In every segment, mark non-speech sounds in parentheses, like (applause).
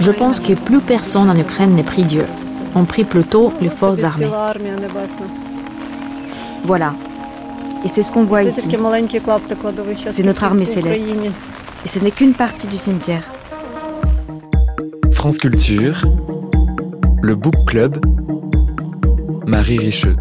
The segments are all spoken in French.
Je pense que plus personne en Ukraine n'est prie Dieu. On prie plutôt les forces armées. Voilà. Et c'est ce qu'on voit ici. C'est notre armée céleste. Et ce n'est qu'une partie du cimetière. France Culture, le Book Club, Marie Richeux.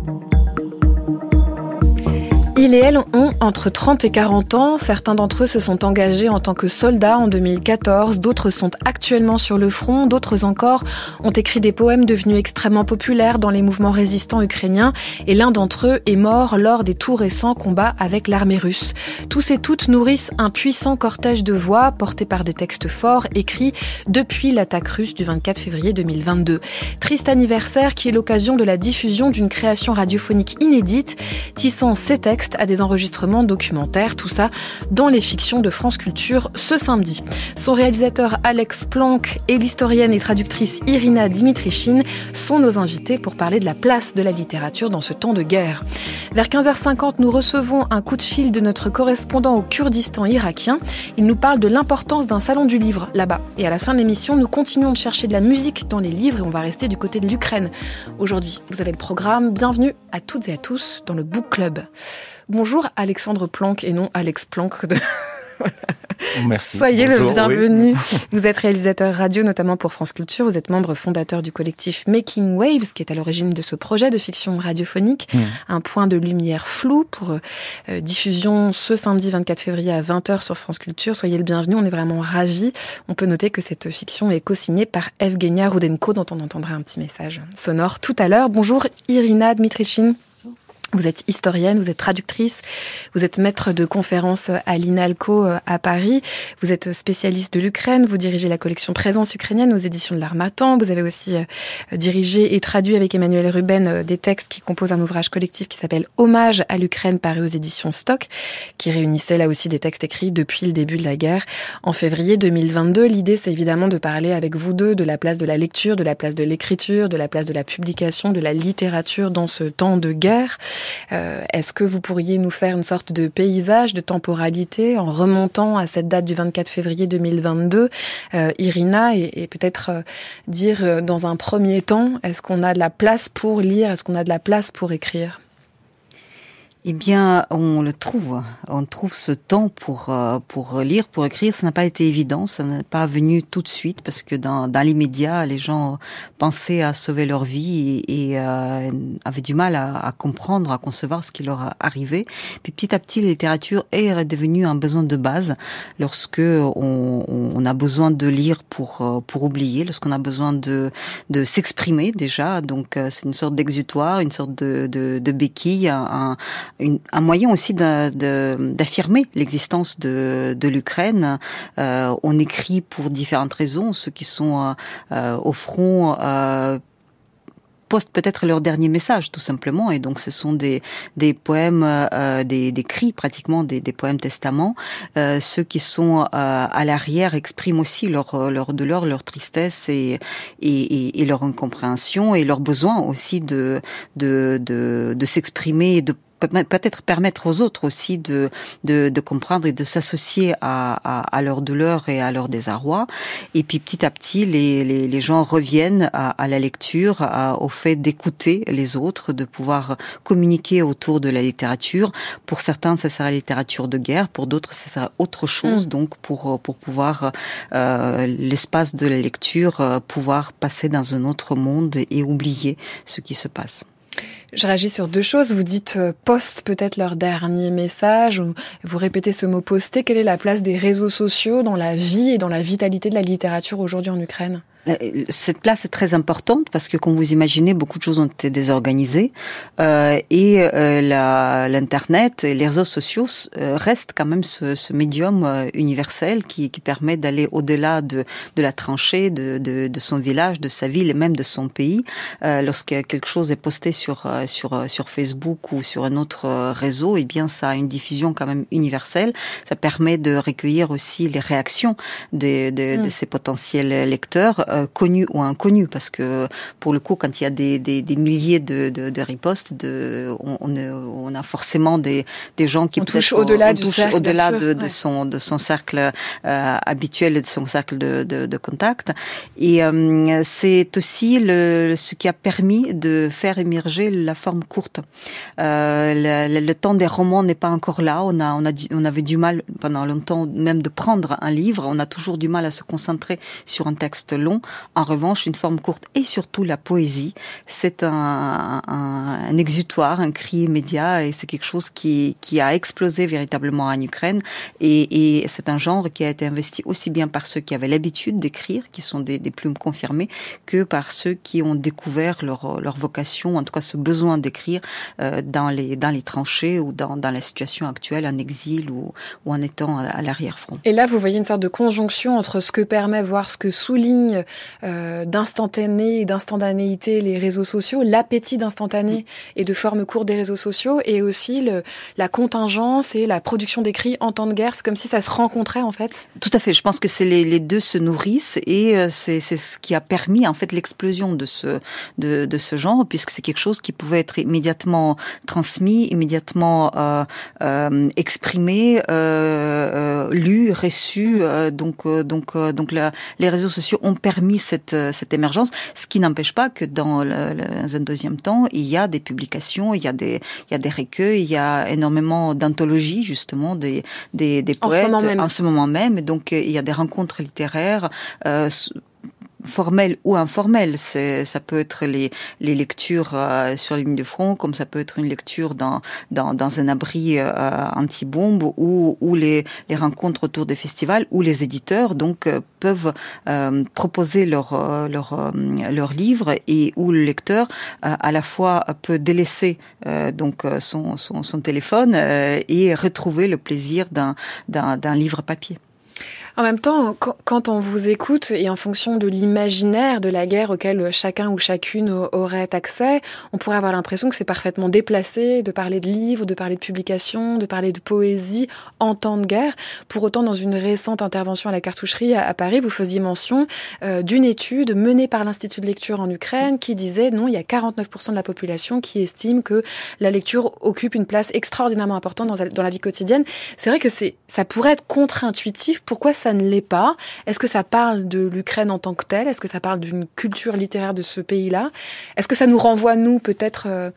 Ils et elles ont entre 30 et 40 ans. Certains d'entre eux se sont engagés en tant que soldats en 2014. D'autres sont actuellement sur le front. D'autres encore ont écrit des poèmes devenus extrêmement populaires dans les mouvements résistants ukrainiens. Et l'un d'entre eux est mort lors des tout récents combats avec l'armée russe. Tous et toutes nourrissent un puissant cortège de voix porté par des textes forts écrits depuis l'attaque russe du 24 février 2022. Triste anniversaire qui est l'occasion de la diffusion d'une création radiophonique inédite tissant ces textes à des enregistrements documentaires, tout ça dans les fictions de France Culture ce samedi. Son réalisateur Alex Planck et l'historienne et traductrice Irina Dimitrichine sont nos invités pour parler de la place de la littérature dans ce temps de guerre. Vers 15h50, nous recevons un coup de fil de notre correspondant au Kurdistan irakien. Il nous parle de l'importance d'un salon du livre là-bas. Et à la fin de l'émission, nous continuons de chercher de la musique dans les livres et on va rester du côté de l'Ukraine. Aujourd'hui, vous avez le programme. Bienvenue à toutes et à tous dans le Book Club. Bonjour Alexandre Planck et non Alex Planck. De... (laughs) Merci. Soyez le bienvenu. (laughs) Vous êtes réalisateur radio, notamment pour France Culture. Vous êtes membre fondateur du collectif Making Waves, qui est à l'origine de ce projet de fiction radiophonique. Hmm. Un point de lumière flou pour euh, diffusion ce samedi 24 février à 20h sur France Culture. Soyez le bienvenu. On est vraiment ravis. On peut noter que cette fiction est co-signée par Evgenia Rudenko, dont on entendra un petit message sonore tout à l'heure. Bonjour Irina Dmitrichine. Vous êtes historienne, vous êtes traductrice, vous êtes maître de conférences à l'INALCO euh, à Paris, vous êtes spécialiste de l'Ukraine, vous dirigez la collection Présence ukrainienne aux éditions de l'Armatan, vous avez aussi euh, dirigé et traduit avec Emmanuel Ruben euh, des textes qui composent un ouvrage collectif qui s'appelle Hommage à l'Ukraine paru aux éditions Stock, qui réunissait là aussi des textes écrits depuis le début de la guerre. En février 2022, l'idée c'est évidemment de parler avec vous deux de la place de la lecture, de la place de l'écriture, de la place de la publication, de la littérature dans ce temps de guerre. Euh, est-ce que vous pourriez nous faire une sorte de paysage, de temporalité en remontant à cette date du 24 février 2022, euh, Irina, et, peut-être euh, dire dans un premier temps, est-ce qu'on a de la place pour lire, est-ce qu'on a de la place pour écrire? Eh bien, on le trouve. On trouve ce temps pour euh, pour lire, pour écrire. Ça n'a pas été évident. Ça n'est pas venu tout de suite parce que dans, dans l'immédiat, les gens pensaient à sauver leur vie et, euh, avaient du mal à, à, comprendre, à concevoir ce qui leur arrivait. Puis petit à petit, la littérature est devenue un besoin de base lorsque on, on a besoin de lire pour euh, pour oublier, lorsqu'on a besoin de de s'exprimer déjà. Donc c'est une sorte d'exutoire, une sorte de de, de béquille, un, un moyen aussi d'affirmer l'existence de, l'Ukraine. Euh, on écrit pour différentes raisons. Ceux qui sont euh, euh, au front postent peut-être leur dernier message tout simplement et donc ce sont des poèmes des, des cris pratiquement des, poèmes testaments ceux qui sont à l'arrière expriment aussi leur leur douleur leur tristesse et leur incompréhension et leur besoin aussi de, de s'exprimer et de peut-être permettre aux autres aussi de, de, de comprendre et de s'associer à, à, à, leur douleur et à leur désarroi. Et puis petit à petit, les, les, les gens reviennent à, à la lecture, à, au fait d'écouter les autres, de pouvoir communiquer autour de la littérature. Pour certains, ça sera la littérature de guerre, pour d'autres, ça sera autre chose. Mm. Donc pour, pour pouvoir, euh, l'espace de la lecture, euh, pouvoir passer dans un autre monde et oublier ce qui se passe. Je réagis sur deux choses. Vous dites euh, poste peut-être leur dernier message, ou vous répétez ce mot poster. Quelle est la place des réseaux sociaux dans la vie et dans la vitalité de la littérature aujourd'hui en Ukraine? Cette place est très importante parce que, comme vous imaginez, beaucoup de choses ont été désorganisées euh, et euh, l'internet et les réseaux sociaux euh, restent quand même ce, ce médium euh, universel qui, qui permet d'aller au-delà de, de la tranchée, de, de, de, son village, de sa ville et même de son pays. lorsque quelque chose est posté sur sur sur Facebook ou sur un autre réseau, eh bien, ça a une diffusion quand même universelle. Ça permet de recueillir aussi les réactions de, de, de mm. ces potentiels lecteurs connus ou inconnus, parce que pour le coup, quand il y a des, des, des milliers de, de, de ripostes, de, on, on, a forcément des, des gens qui on touche au-delà du cercle, au-delà de, de, son de son cercle habituel et de son cercle de, de, de contact. Et c'est aussi le, ce qui a permis de faire émerger la forme courte. Euh, le, le, temps des romans n'est pas encore là. On a, on a, on avait du mal pendant longtemps même de prendre un livre. On a toujours du mal à se concentrer sur un texte long. En revanche, une forme courte et surtout la poésie, c'est un, exutoire, un cri immédiat et c'est quelque chose qui, a explosé véritablement en Ukraine. Et, c'est un genre qui a été investi aussi bien par ceux qui avaient l'habitude d'écrire, qui sont des, plumes confirmées, que par ceux qui ont découvert leur, vocation, en tout cas ce besoin d'écrire euh, dans les tranchées ou dans, la situation actuelle en exil ou, en étant à, l'arrière-front. Et là, vous voyez une sorte de conjonction entre ce que permet, voire ce que souligne euh, d'instantané et d'instantanéité les réseaux sociaux, l'appétit d'instantané et de forme courte des réseaux sociaux, et aussi la contingence et la production d'écrits en temps de guerre. C'est comme si ça se rencontrait en fait. Tout à fait. Je pense que c'est les, deux se nourrissent et euh, c'est ce qui a permis en fait l'explosion de ce de, ce genre puisque c'est quelque chose qui pouvait être immédiatement transmis, immédiatement euh, exprimé, lu, reçu. Donc donc donc les réseaux sociaux ont permis cette cette émergence, ce qui n'empêche pas que dans, le, le, un deuxième temps, il y a des publications, il y a des il y a des recueils, il y a énormément d'anthologies justement des des, des poètes en ce moment même. En ce moment même. Et donc il y a des rencontres littéraires. Euh, formel ou informel. C'est, ça peut être les, les lectures euh, sur ligne de front, comme ça peut être une lecture dans, dans, dans un abri euh, anti-bombe ou, ou les, les rencontres autour des festivals où les éditeurs donc euh, peuvent euh, proposer leur, euh, leur, euh, leur livre et où le lecteur à la fois peut délaisser donc son, son, son téléphone et retrouver le plaisir d'un, d'un, d'un livre papier. En même temps, quand on vous écoute et en fonction de l'imaginaire de la guerre auquel chacun ou chacune aurait accès, on pourrait avoir l'impression que c'est parfaitement déplacé de parler de livres, de parler de publications, de parler de poésie en temps de guerre. Pour autant, dans une récente intervention à la cartoucherie à Paris, vous faisiez mention euh, d'une étude menée par l'Institut de lecture en Ukraine qui disait non, il y a 49% de la population qui estime que la lecture occupe une place extraordinairement importante dans, la vie quotidienne. C'est vrai que c'est, ça pourrait être contre-intuitif. Pourquoi ça ne l'est pas? Est-ce que ça parle de l'Ukraine en tant que telle? Est-ce que ça parle d'une culture littéraire de ce pays-là? Est-ce que ça nous renvoie, nous, peut-être euh,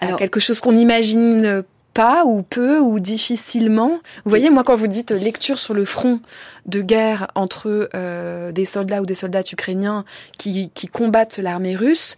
à Alors, quelque chose qu'on n'imagine pas ou peu ou difficilement? Vous voyez, moi, quand vous dites lecture sur le front de guerre entre euh, des soldats ou des soldats ukrainiens qui, qui combattent l'armée russe,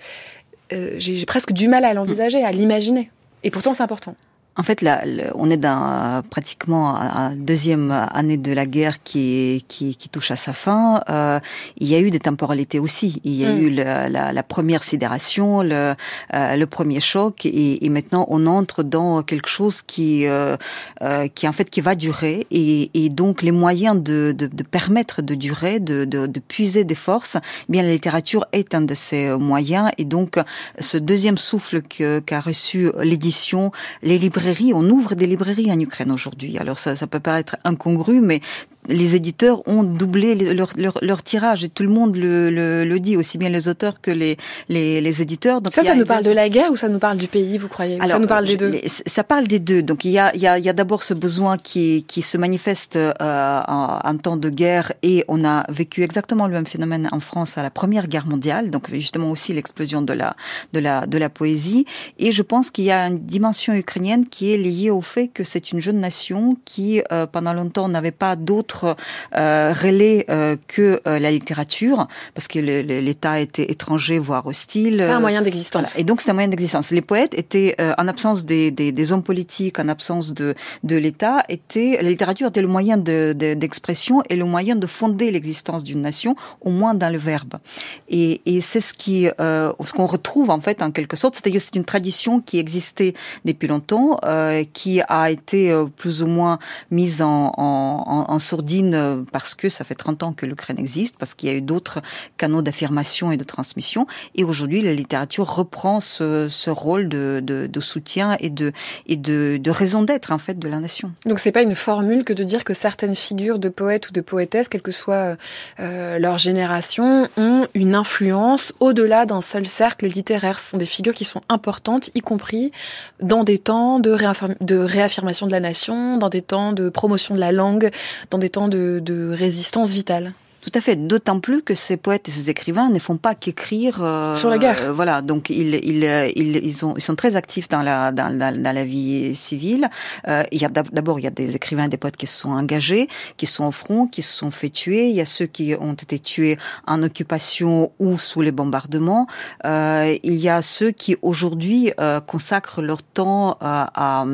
euh, j'ai presque du mal à l'envisager, à l'imaginer. Et pourtant, c'est important. En fait, là, on est dans pratiquement la deuxième année de la guerre qui, qui, qui touche à sa fin. Euh, il y a eu des temporalités aussi. Il y a mm. eu la, la, première sidération, le, euh, le premier choc, et, et, maintenant on entre dans quelque chose qui, euh, euh, qui en fait qui va durer, et, et donc les moyens de, de, de, permettre de durer, de, de, de puiser des forces, eh bien la littérature est un de ces moyens, et donc ce deuxième souffle qu'a reçu l'édition, les librairies on ouvre des librairies en Ukraine aujourd'hui. Alors ça, ça peut paraître incongru, mais les éditeurs ont doublé leur, leur, leur, tirage et tout le monde le, le, le, dit, aussi bien les auteurs que les, les, les éditeurs. Donc ça, ça nous parle de la guerre ou ça nous parle du pays, vous croyez? Alors, Ça nous parle des deux Ça parle des deux. Donc il y a, il y a, a d'abord ce besoin qui, qui se manifeste euh, en, en, temps de guerre et on a vécu exactement le même phénomène en France à la Première Guerre mondiale, donc justement aussi l'explosion de la, de, la, de la poésie. Et je pense qu'il y a une dimension ukrainienne qui est liée au fait que c'est une jeune nation qui, euh, pendant longtemps, n'avait pas d'autres euh, relais euh, que euh, la littérature, parce que l'État était étranger, voire hostile. C'est un moyen d'existence. Voilà. Et donc c'est un moyen d'existence. Les poètes étaient, euh, en absence des, des, des, hommes politiques, en absence de, de l'État, était la littérature était le moyen d'expression de, de, et le moyen de fonder l'existence d'une nation, au moins dans le verbe. Et, et c'est ce qui, euh, ce qu'on retrouve en fait en quelque sorte. C'est-à-dire c'est une tradition qui existait depuis longtemps, euh, qui a été plus ou moins mise en, en, sourdine parce que ça fait 30 ans que l'Ukraine existe, parce qu'il y a eu d'autres canaux d'affirmation et de transmission. Et aujourd'hui, la littérature reprend ce, rôle de, soutien et de, raison d'être en fait de la nation. Donc c'est pas une formule que de dire que certaines figures de poètes ou de poétesses, quelle que soit euh, leur génération, ont une influence au-delà d'un seul cercle littéraire. Ce sont des figures qui sont importantes, y compris dans des temps de réaffirmation de la nation, dans des temps de promotion de la langue, dans des temps de, résistance vitale. Tout à fait. D'autant plus que ces poètes et ces écrivains ne font pas qu'écrire euh, sur la guerre. Euh, voilà. Donc ils, ils, ils, ils, ont, ils sont très actifs dans la dans, dans, dans la vie civile. Euh, il y a d'abord il y a des écrivains et des poètes qui se sont engagés, qui sont au front, qui se sont fait tuer. Il y a ceux qui ont été tués en occupation ou sous les bombardements. Euh, il y a ceux qui aujourd'hui euh, consacrent leur temps à, à,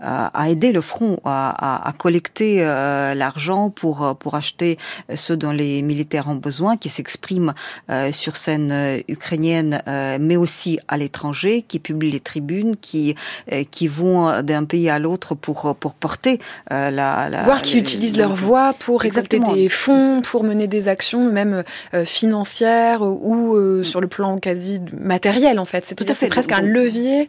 à, aider le front, à, à collecter euh, l'argent pour pour acheter ceux dont les militaires ont besoin, qui s'expriment euh, sur scène euh, ukrainienne, euh, mais aussi à l'étranger, qui publient les tribunes, qui qui vont d'un pays à l'autre pour pour porter la, la voire qui utilisent leur voix pour récolter des fonds, pour mener des actions même financières ou mm. sur le plan quasi matériel en fait. C'est tout à fait presque un levier.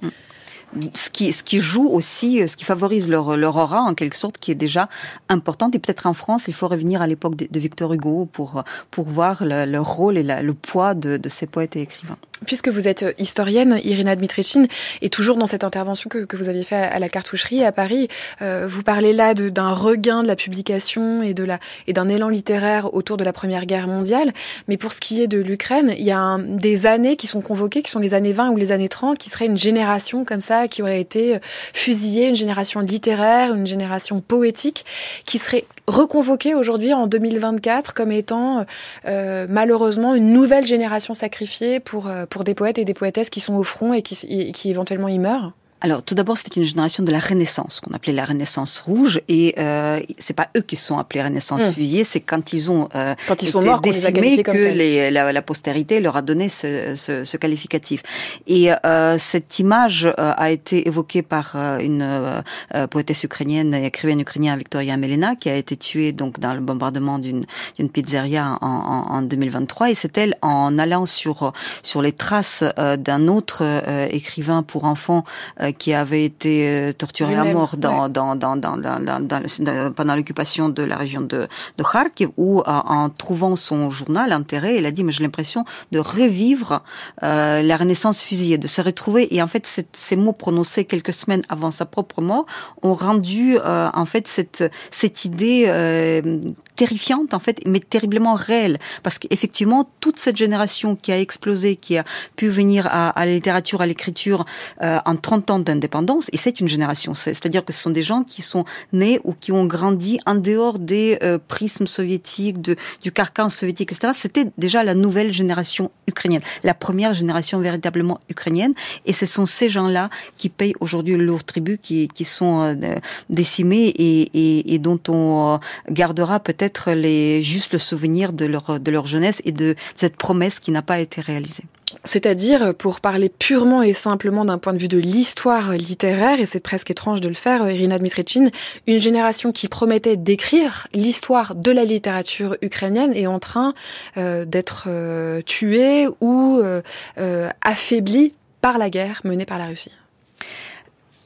Ce qui, ce qui joue aussi, ce qui favorise leur, leur aura en quelque sorte, qui est déjà importante. Et peut-être en France, il faut revenir à l'époque de, Victor Hugo pour, pour voir le, rôle et le poids de, de ces poètes et écrivains. Puisque vous êtes historienne, Irina Dmitrichine, et toujours dans cette intervention que, que vous aviez fait à la cartoucherie à Paris, euh, vous parlez là d'un regain de la publication et de la et d'un élan littéraire autour de la Première Guerre mondiale. Mais pour ce qui est de l'Ukraine, il y a un, des années qui sont convoquées, qui sont les années 20 ou les années 30, qui serait une génération comme ça, qui aurait été fusillée, une génération littéraire, une génération poétique, qui serait reconvoquée aujourd'hui en 2024 comme étant euh, malheureusement une nouvelle génération sacrifiée pour euh, pour des poètes et des poétesses qui sont au front et qui, et qui éventuellement y meurent alors, tout d'abord, c'était une génération de la Renaissance, qu'on appelait la Renaissance rouge, et euh, c'est pas eux qui sont appelés Renaissance mmh. c'est quand ils ont euh, quand ils sont morts décimés que les, la, la, postérité leur a donné ce, ce, ce qualificatif. Et euh, cette image euh, a été évoquée par euh, une euh, poétesse ukrainienne, écrivaine ukrainienne Victoria Melena, qui a été tuée donc dans le bombardement d'une pizzeria en, en, en, 2023, et c'est elle en allant sur sur les traces d'un autre écrivain pour enfants qui avait été euh, torturé à mort dans, dans, dans, dans, dans pendant l'occupation de la région de, de Kharkiv, où en trouvant son journal enterré, elle a dit, mais j'ai l'impression de revivre euh, la Renaissance fusillée, de se retrouver. Et en fait, ces mots prononcés quelques semaines avant sa propre mort ont rendu euh, en fait cette, cette idée euh, terrifiante en fait, mais terriblement réelle, parce qu'effectivement toute cette génération qui a explosé, qui a pu venir à, à la littérature, à l'écriture euh, en 30 ans d'indépendance, et c'est une génération, c'est-à-dire que ce sont des gens qui sont nés ou qui ont grandi en dehors des euh, prismes soviétiques, de, du carcan soviétique, etc. C'était déjà la nouvelle génération ukrainienne, la première génération véritablement ukrainienne, et ce sont ces gens-là qui payent aujourd'hui le lourd tribut, qui, qui sont euh, décimés et, et, et dont on euh, gardera peut-être être les, juste le souvenir de leur, de leur jeunesse et de cette promesse qui n'a pas été réalisée. C'est-à-dire, pour parler purement et simplement d'un point de vue de l'histoire littéraire, et c'est presque étrange de le faire, Irina Dmitrichine, une génération qui promettait d'écrire l'histoire de la littérature ukrainienne est en train euh, d'être euh, tuée ou euh, affaiblie par la guerre menée par la Russie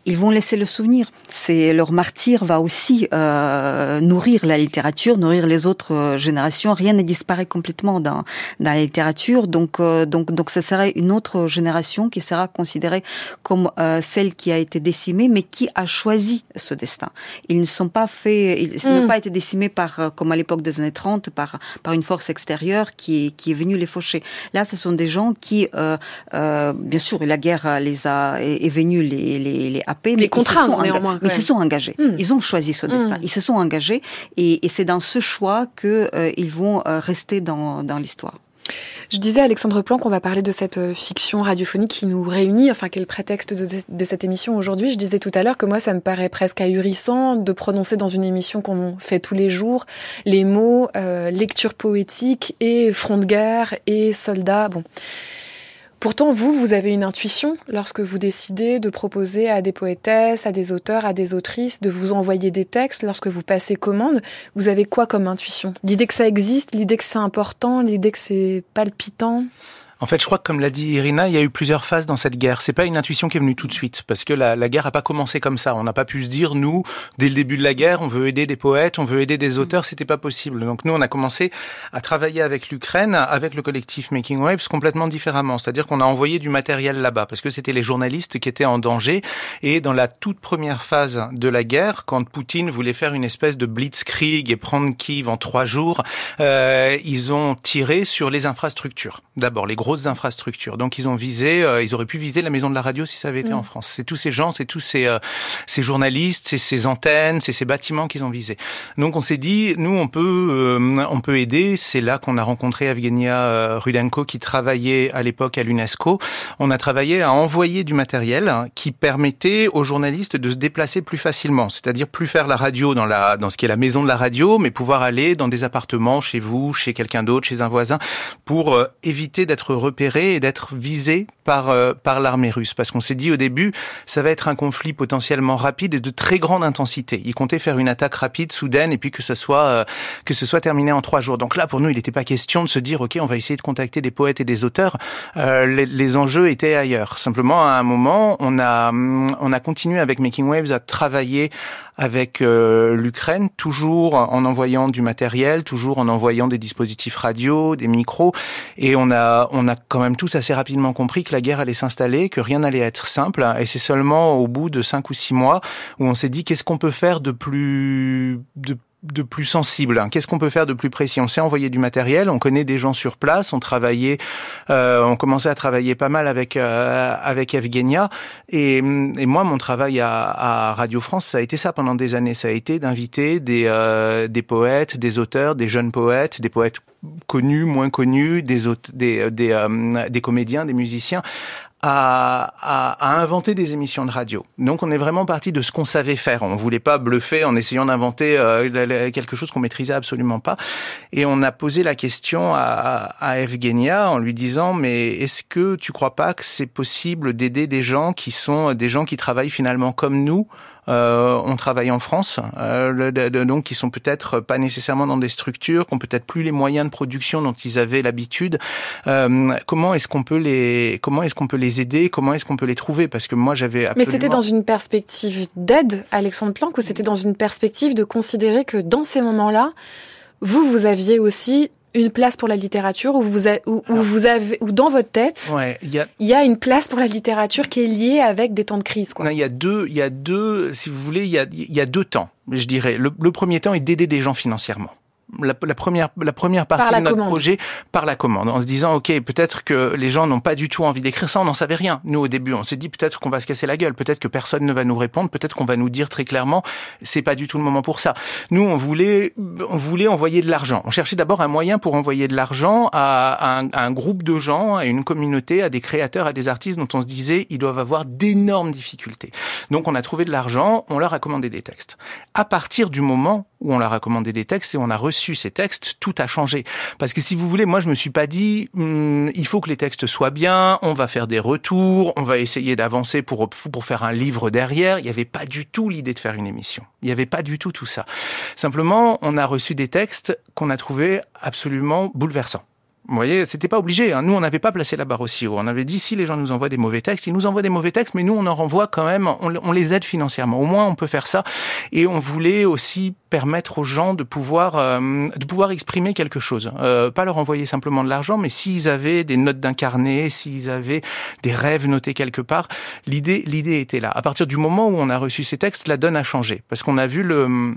ils vont laisser le souvenir. C'est leur martyr va aussi euh, nourrir la littérature, nourrir les autres euh, générations. Rien ne disparaît complètement dans, dans la littérature, donc euh, donc donc ce serait une autre génération qui sera considérée comme euh, celle qui a été décimée, mais qui a choisi ce destin. Ils ne sont pas faits, ils mm. n'ont pas été décimés par euh, comme à l'époque des années 30 par par une force extérieure qui qui est venue les faucher. Là, ce sont des gens qui, euh, bien sûr, la guerre les a est, est venue les les, les mais, les contraints, ils se sont, néanmoins, mais ils se sont engagés. Hmm. Ils ont choisi ce destin. Hmm. Ils se sont engagés et, et c'est dans ce choix que euh, ils vont euh, rester dans, dans l'histoire. Je disais à Alexandre Plan qu'on va parler de cette euh, fiction radiophonique qui nous réunit, enfin quel prétexte de, de cette émission aujourd'hui. Je disais tout à l'heure que moi ça me paraît presque ahurissant de prononcer dans une émission qu'on fait tous les jours les mots euh, lecture poétique et front de guerre et soldats. Bon. Pourtant, vous, vous avez une intuition lorsque vous décidez de proposer à des poétesses, à des auteurs, à des autrices, de vous envoyer des textes lorsque vous passez commande. Vous avez quoi comme intuition? L'idée que ça existe, l'idée que c'est important, l'idée que c'est palpitant? En fait, je crois que comme l'a dit Irina, il y a eu plusieurs phases dans cette guerre. C'est pas une intuition qui est venue tout de suite, parce que la, la guerre a pas commencé comme ça. On n'a pas pu se dire nous, dès le début de la guerre, on veut aider des poètes, on veut aider des auteurs. C'était pas possible. Donc nous, on a commencé à travailler avec l'Ukraine, avec le collectif Making Waves, complètement différemment. C'est-à-dire qu'on a envoyé du matériel là-bas, parce que c'était les journalistes qui étaient en danger. Et dans la toute première phase de la guerre, quand Poutine voulait faire une espèce de blitzkrieg et prendre Kiev en trois jours, euh, ils ont tiré sur les infrastructures. D'abord, les gros infrastructures. Donc ils ont visé, euh, ils auraient pu viser la maison de la radio si ça avait été mm. en France. C'est tous ces gens, c'est tous ces, euh, ces journalistes, c'est ces antennes, c'est ces bâtiments qu'ils ont visés. Donc on s'est dit, nous on peut, euh, on peut aider. C'est là qu'on a rencontré Evgenia Rudenko qui travaillait à l'époque à l'UNESCO. On a travaillé à envoyer du matériel qui permettait aux journalistes de se déplacer plus facilement, c'est-à-dire plus faire la radio dans la dans ce qui est la maison de la radio, mais pouvoir aller dans des appartements chez vous, chez quelqu'un d'autre, chez un voisin, pour éviter d'être repéré et d'être visé par euh, par l'armée russe parce qu'on s'est dit au début ça va être un conflit potentiellement rapide et de très grande intensité. Ils comptaient faire une attaque rapide, soudaine et puis que ce soit euh, que ce soit terminé en trois jours. Donc là pour nous il n'était pas question de se dire ok on va essayer de contacter des poètes et des auteurs. Euh, les, les, enjeux étaient ailleurs. Simplement à un moment on a on a continué avec Making Waves à travailler avec l'Ukraine toujours en envoyant du matériel, toujours en envoyant des dispositifs radio, des micros et on a on a quand même tous assez rapidement compris que la guerre allait s'installer, que rien n'allait être simple. Et c'est seulement au bout de cinq ou six mois où on s'est dit qu'est-ce qu'on peut faire de plus de de plus sensible Qu'est-ce qu'on peut faire de plus précis? On s'est envoyé du matériel, on connaît des gens sur place, on travaillait, euh, on commençait à travailler pas mal avec euh, avec Evgenia. Et, et, moi, mon travail à, à, Radio France, ça a été ça pendant des années. Ça a été d'inviter des euh, des poètes, des auteurs, des jeunes poètes, des poètes connus, moins connus, des, des, des, euh, des comédiens, des musiciens, à, à, à, inventer des émissions de radio. Donc on est vraiment parti de ce qu'on savait faire. On voulait pas bluffer en essayant d'inventer euh, quelque chose qu'on maîtrisait absolument pas. Et on a posé la question à, à Evgenia en lui disant mais est-ce que tu crois pas que c'est possible d'aider des gens qui sont des gens qui travaillent finalement comme nous euh, on travaille en France, euh, donc qui sont peut-être pas nécessairement dans des structures, qui ont peut-être plus les moyens de production dont ils avaient l'habitude. Euh, comment est-ce qu'on peut les comment est-ce qu'on peut les aider? Comment est-ce qu'on peut les trouver? Parce que moi j'avais Mais c'était dans une perspective d'aide, Alexandre Planck, ou c'était dans une perspective de considérer que dans ces moments-là, vous vous aviez aussi une place pour la littérature ou vous, où, vous avez ou dans votre tête il y a... y a une place pour la littérature qui est liée avec des temps de crise quoi. il y a deux il y a deux si vous voulez il y a il y a deux temps je dirais. Le premier temps est d'aider des gens financièrement la, première la première partie de notre projet par la commande en se disant ok peut-être que les gens n'ont pas du tout envie d'écrire ça on n'en savait rien. Nous au début on s'est dit peut-être qu'on va se casser la gueule peut-être que personne ne va nous répondre peut-être qu'on va nous dire très clairement c'est pas du tout le moment pour ça. Nous on voulait on voulait envoyer de l'argent. On cherchait d'abord un moyen pour envoyer de l'argent à, un, à un groupe de gens à une communauté à des créateurs à des artistes dont on se disait ils doivent avoir d'énormes difficultés. Donc on a trouvé de l'argent on leur a commandé des textes. À partir du moment où on leur a commandé des textes et on a reçu ces textes, tout a changé. Parce que si vous voulez, moi je me suis pas dit, hum, il faut que les textes soient bien, on va faire des retours, on va essayer d'avancer pour pour faire un livre derrière. Il n'y avait pas du tout l'idée de faire une émission. Il n'y avait pas du tout tout ça. Simplement, on a reçu des textes qu'on a trouvés absolument bouleversants. Vous voyez, c'était pas obligé. Hein. Nous, on n'avait pas placé la barre aussi haut. On avait dit si les gens nous envoient des mauvais textes, ils nous envoient des mauvais textes, mais nous, on en renvoie quand même. On, les aide financièrement. Au moins, on peut faire ça. Et on voulait aussi permettre aux gens de pouvoir euh, de pouvoir exprimer quelque chose. Euh, pas leur envoyer simplement de l'argent, mais s'ils avaient des notes d'incarné, s'ils avaient des rêves notés quelque part, l'idée l'idée était là. À partir du moment où on a reçu ces textes, la donne a changé parce qu'on a vu le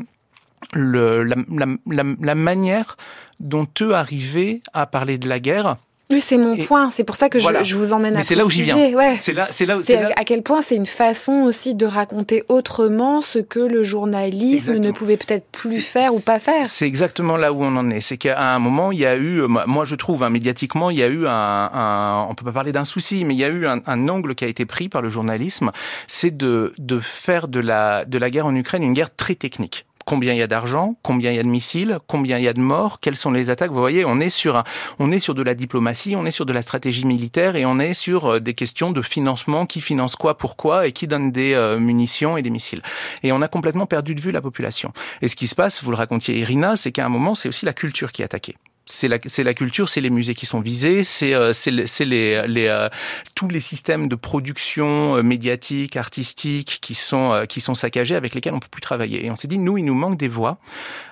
le, la, la, la, manière dont eux arrivaient à parler de la guerre. Oui, c'est mon point. C'est pour ça que je, je, vous emmène à c'est là où j'y viens. Ouais. C'est là, c'est là, c'est à quel point c'est une façon aussi de raconter autrement ce que le journalisme ne pouvait peut-être plus faire ou pas faire. C'est exactement là où on en est. C'est qu'à un moment, il y a eu, moi je trouve, hein, médiatiquement, il y a eu un, un, on peut pas parler d'un souci, mais il y a eu un, un, angle qui a été pris par le journalisme, c'est de, de faire de la, de la guerre en Ukraine une guerre très technique combien il y a d'argent, combien il y a de missiles, combien il y a de morts, quelles sont les attaques. Vous voyez, on est sur un, on est sur de la diplomatie, on est sur de la stratégie militaire et on est sur euh, des questions de financement, qui finance quoi, pourquoi et qui donne des euh, munitions et des missiles. Et on a complètement perdu de vue la population. Et ce qui se passe, vous le racontiez Irina, c'est qu'à un moment, c'est aussi la culture qui est attaquée c'est la, la culture, c'est les musées qui sont visés, c'est, euh, les, les, tous les systèmes de production médiatique, artistique qui sont, qui sont saccagés, avec lesquels on peut plus travailler. Et on s'est dit, nous, il nous manque des voix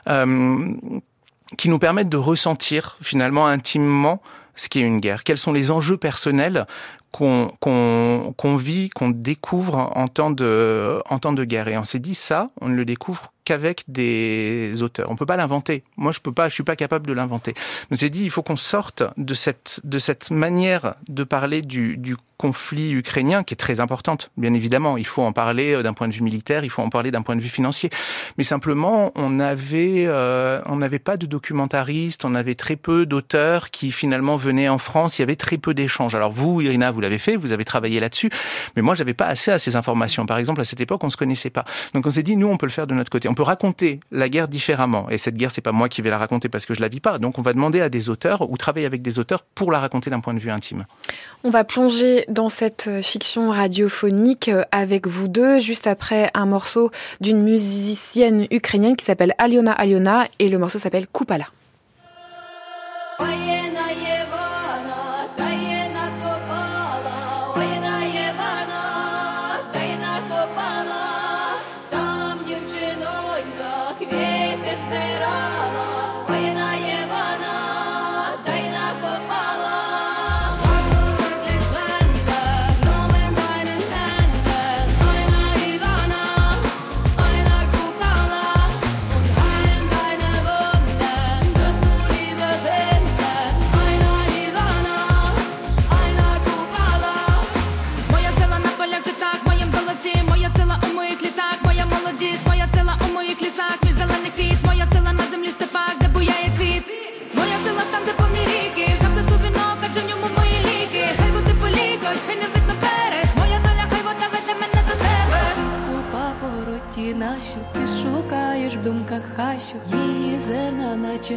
qui nous permettent de ressentir finalement intimement ce qu'est une guerre. Quels sont les enjeux personnels qu'on qu'on qu'on vit, qu'on découvre en temps de en temps de guerre. Et on s'est dit ça, on ne le découvre qu'avec des auteurs. On peut pas l'inventer. Moi, je peux pas, je suis pas capable de l'inventer. On s'est dit, il faut qu'on sorte de cette de cette manière de parler du, conflit ukrainien qui est très importante, bien évidemment. Il faut en parler euh, d'un point de vue militaire, il faut en parler d'un point de vue financier. Mais simplement, on avait, euh, n'avait pas de documentaristes, on avait très peu d'auteurs qui finalement venaient en France. Il y avait très peu d'échanges. Alors vous, Irina, vous l'avez fait, vous avez travaillé là-dessus. Mais moi, j'avais pas assez à ces informations. Par exemple, à cette époque, on se connaissait pas. Donc on s'est dit, nous, on peut le faire de notre côté. On peut raconter la guerre différemment. Et cette guerre, c'est pas moi qui vais la raconter parce que je la vis pas. Donc on va demander à des auteurs ou travailler avec des auteurs pour la raconter d'un point de vue intime. On va plonger dans cette euh, fiction radiophonique euh, avec vous deux, juste après un morceau d'une musicienne ukrainienne qui s'appelle Aliona Aliona et le morceau s'appelle Kupala.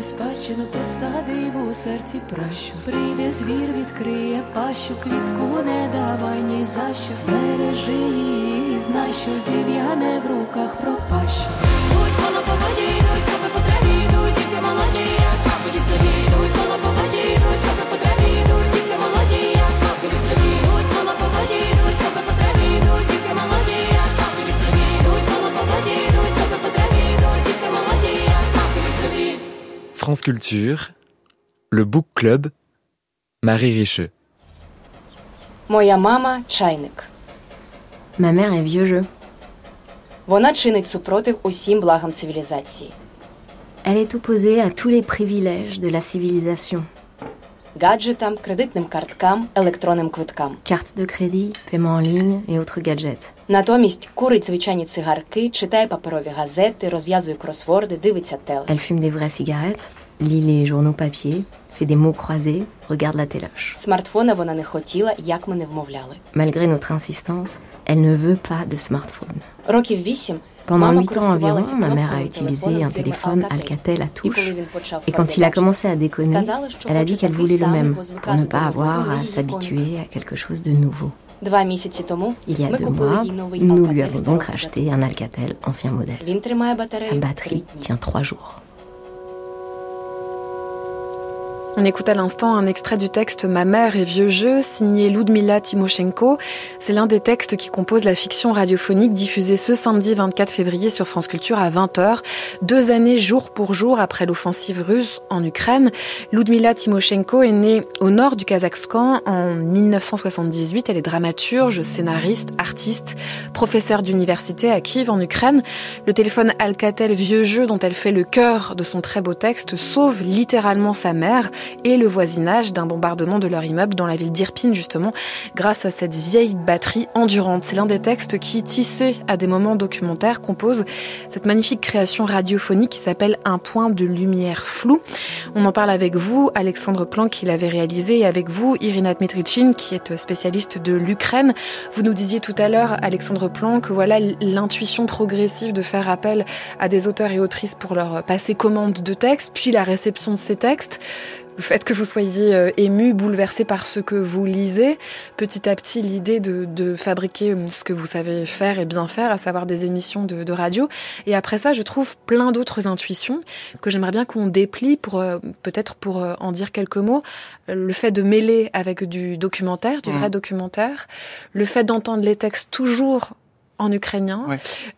Спадщину посадив у серці пращу. Прийде звір, відкриє пащу, квітку не давай ні за що. Бережи її, знай, що зів'яне в руках пропащу. Будь коло по воді, йдуть, по траві, йдуть, тільки молоді, як мапи собі, йдуть, коло по France Culture, le Book Club, Marie Richeux. Моя мама чайник. Ma mère est vieux jeu. Вона чинить супротив усім благам цивілізації. Elle est opposée à tous les privilèges de la civilisation. Гаджетам, кредитним карткам, електронним квиткам. Cartes de crédit, paiement en ligne et autres gadgets. Натомість курить звичайні цигарки, читає паперові газети, розв'язує кросворди, дивиться теле. Elle fume des vraies cigarettes, lit les journaux papier, fait des mots croisés, regarde la téloche. Malgré notre insistance, elle ne veut pas de smartphone. Pendant 8 ans environ, ma mère a utilisé un téléphone Alcatel à touche. Et quand il a commencé à déconner, elle a dit qu'elle voulait le même, pour ne pas avoir à s'habituer à quelque chose de nouveau. Il y a deux mois, nous lui avons donc racheté un Alcatel ancien modèle. Sa batterie tient trois jours. On écoute à l'instant un extrait du texte Ma mère et vieux jeu, signé Ludmila Timoshenko. C'est l'un des textes qui composent la fiction radiophonique diffusée ce samedi 24 février sur France Culture à 20h. Deux années jour pour jour après l'offensive russe en Ukraine. Ludmila Timoshenko est née au nord du Kazakhstan en 1978. Elle est dramaturge, scénariste, artiste, professeure d'université à Kiev en Ukraine. Le téléphone Alcatel vieux jeu dont elle fait le cœur de son très beau texte sauve littéralement sa mère. Et le voisinage d'un bombardement de leur immeuble dans la ville d'Irpine, justement, grâce à cette vieille batterie endurante. C'est l'un des textes qui, tissé à des moments documentaires, compose cette magnifique création radiophonique qui s'appelle Un point de lumière floue. On en parle avec vous, Alexandre Planck, qui l'avait réalisé, et avec vous, Irina Dmitrichin, qui est spécialiste de l'Ukraine. Vous nous disiez tout à l'heure, Alexandre Planck, que voilà l'intuition progressive de faire appel à des auteurs et autrices pour leur passer commande de textes, puis la réception de ces textes, le fait que vous soyez euh, ému, bouleversé par ce que vous lisez, petit à petit l'idée de, fabriquer euh, ce que vous savez faire et bien faire, à savoir des émissions de, radio. Et après ça, je trouve plein d'autres intuitions que j'aimerais bien qu'on déplie pour euh, peut-être pour en dire quelques mots. Le fait de mêler avec du documentaire, du mmh. vrai documentaire, le fait d'entendre les textes toujours en ukrainien,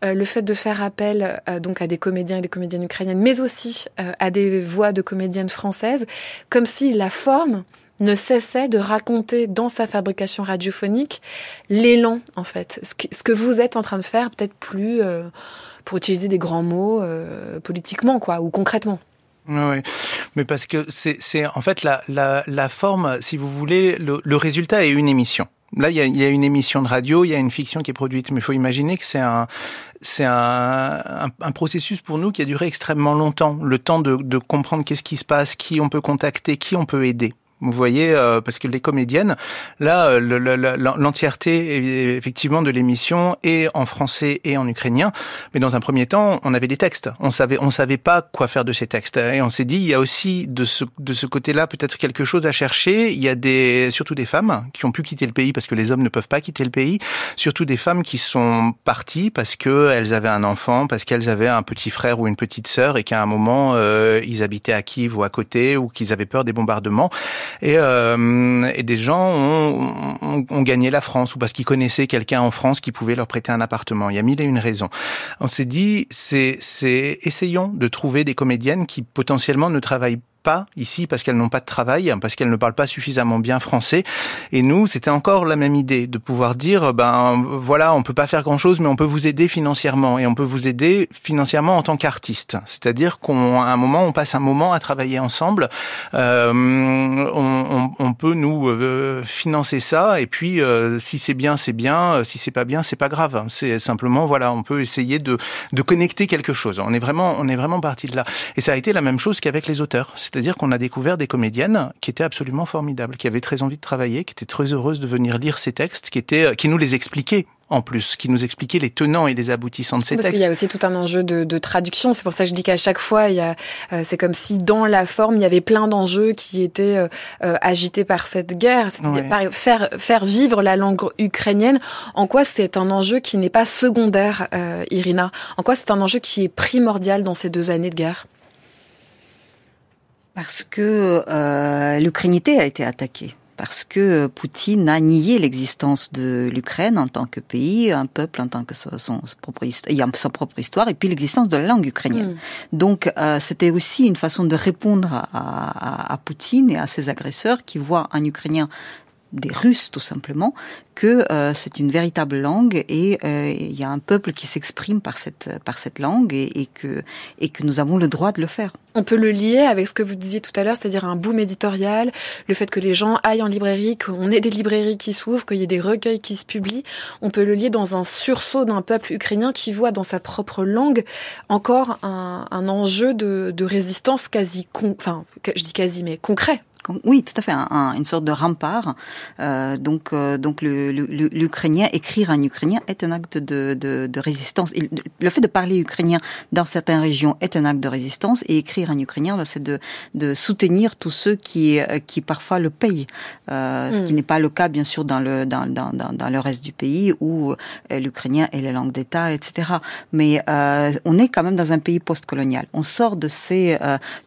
euh, le fait de faire appel euh, donc à des comédiens et des comédiennes ukrainiennes, mais aussi euh, à des voix de comédiennes françaises, comme si la forme ne cessait de raconter dans sa fabrication radiophonique l'élan en fait, ce que, vous êtes en train de faire, peut-être plus pour utiliser des grands mots politiquement quoi ou concrètement. Oui, mais parce que c'est en fait la, la, la, forme, si vous voulez, le résultat est une émission. Là, il y, a, il y, a, une émission de radio, il y a une fiction qui est produite, mais il faut imaginer que c'est un, c'est un, un, un, processus pour nous qui a duré extrêmement longtemps. Le temps de, de comprendre qu'est-ce qui se passe, qui on peut contacter, qui on peut aider. Vous voyez, euh, parce que les comédiennes, là, euh, l'entièreté effectivement de l'émission est en français et en ukrainien. Mais dans un premier temps, on avait des textes. On savait, on savait pas quoi faire de ces textes. Et on s'est dit, il y a aussi de ce de ce côté-là peut-être quelque chose à chercher. Il y a des, surtout des femmes qui ont pu quitter le pays parce que les hommes ne peuvent pas quitter le pays. Surtout des femmes qui sont parties parce que elles avaient un enfant, parce qu'elles avaient un petit frère ou une petite sœur et qu'à un moment euh, ils habitaient à Kiev ou à côté ou qu'ils avaient peur des bombardements. Et, euh, et des gens ont, ont, ont, gagné la France ou parce qu'ils connaissaient quelqu'un en France qui pouvait leur prêter un appartement. Il y a mille et une raisons. On s'est dit, c'est, essayons de trouver des comédiennes qui potentiellement ne travaillent pas ici parce qu'elles n'ont pas de travail, parce qu'elles ne parlent pas suffisamment bien français. Et nous, c'était encore la même idée de pouvoir dire, ben voilà, on peut pas faire grand chose, mais on peut vous aider financièrement et on peut vous aider financièrement en tant qu'artiste. C'est-à-dire qu'à un moment, on passe un moment à travailler ensemble. Euh, on, on, peut nous euh, financer ça et puis euh, si c'est bien, c'est bien. Si c'est pas bien, c'est pas grave. C'est simplement voilà, on peut essayer de, de connecter quelque chose. On est vraiment, on est vraiment parti de là. Et ça a été la même chose qu'avec les auteurs. C'est-à-dire qu'on a découvert des comédiennes qui étaient absolument formidables, qui avaient très envie de travailler, qui étaient très heureuses de venir lire ces textes, qui étaient, euh, qui nous les expliquaient en plus, qui nous expliquait les tenants et les aboutissants de ces textes. Parce qu'il y a aussi tout un enjeu de, de traduction. C'est pour ça que je dis qu'à chaque fois, il y a, euh, c'est comme si dans la forme, il y avait plein d'enjeux qui étaient euh, agités par cette guerre. Ouais. Faire, faire vivre la langue ukrainienne. En quoi c'est un enjeu qui n'est pas secondaire, Irina? En quoi c'est un enjeu qui est primordial dans ces deux années de guerre? Parce que euh, l'Ukrainité a été attaquée parce que Poutine a nié l'existence de l'Ukraine en tant que pays, un peuple en tant que son, son propre histoire, sa propre histoire, et puis l'existence de la langue ukrainienne. Mm. Donc euh, c'était aussi une façon de répondre à, à, à, Poutine et à ses agresseurs qui voient un Ukrainien des Russes tout simplement, que euh, c'est une véritable langue et euh, il y a un peuple qui s'exprime par cette par cette langue et, que et que nous avons le droit de le faire. On peut le lier avec ce que vous disiez tout à l'heure, c'est-à-dire un boom éditorial, le fait que les gens aillent en librairie, qu'on ait des librairies qui s'ouvrent, qu'il y ait des recueils qui se publient. On peut le lier dans un sursaut d'un peuple ukrainien qui voit dans sa propre langue encore un, un enjeu de, de résistance quasi, enfin, je dis quasi, mais concret oui, tout à fait, un, une sorte de rempart. Euh, donc, euh, donc l'ukrainien, écrire en ukrainien est un acte de, de, de résistance. Le fait de parler ukrainien dans certaines régions est un acte de résistance, et écrire en ukrainien, c'est de, de soutenir tous ceux qui, qui parfois le payent, euh, ce qui hmm. n'est pas le cas bien sûr dans le dans, dans, dans, le reste du pays où euh, l'ukrainien est la langue d'État, etc. Mais euh, on est quand même dans un pays postcolonial. On sort de ces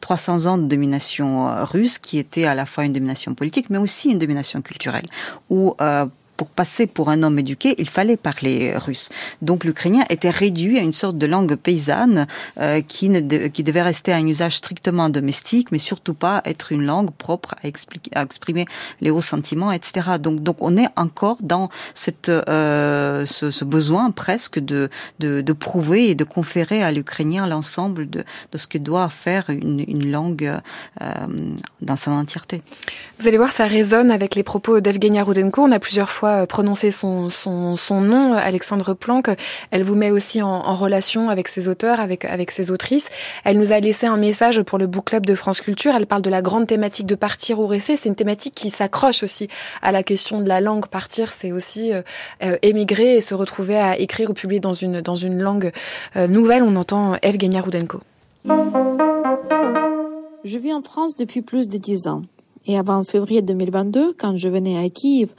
300 ans de domination russe qui était à la fois une domination politique, mais aussi une domination culturelle, où euh, pour passer pour un homme éduqué, il fallait parler russe. Donc l'ukrainien était réduit à une sorte de langue paysanne euh, qui, devait rester à un usage strictement domestique, mais surtout pas être une langue propre à, exprimer les hauts sentiments, etc. Donc, on est encore dans euh, ce, besoin presque de, prouver et de conférer à l'ukrainien l'ensemble de, ce que doit faire une, langue euh, dans sa entièreté. Vous allez voir, ça résonne avec les propos d'Evgenia Rudenko. On a plusieurs fois prononcé son, nom, Alexandre Planck. Elle vous met aussi en, relation avec ses auteurs, avec, avec ses autrices. Elle nous a laissé un message pour le Book Club de France Culture. Elle parle de la grande thématique de partir ou rester. C'est une thématique qui s'accroche aussi à la question de la langue. Partir, c'est aussi euh, euh, émigrer et se retrouver à écrire ou publier dans une, dans une langue euh, nouvelle. On entend Evgenia Rudenko. Je vis en France depuis plus de dix ans. Et avant février 2022, quand je venais à Kiev,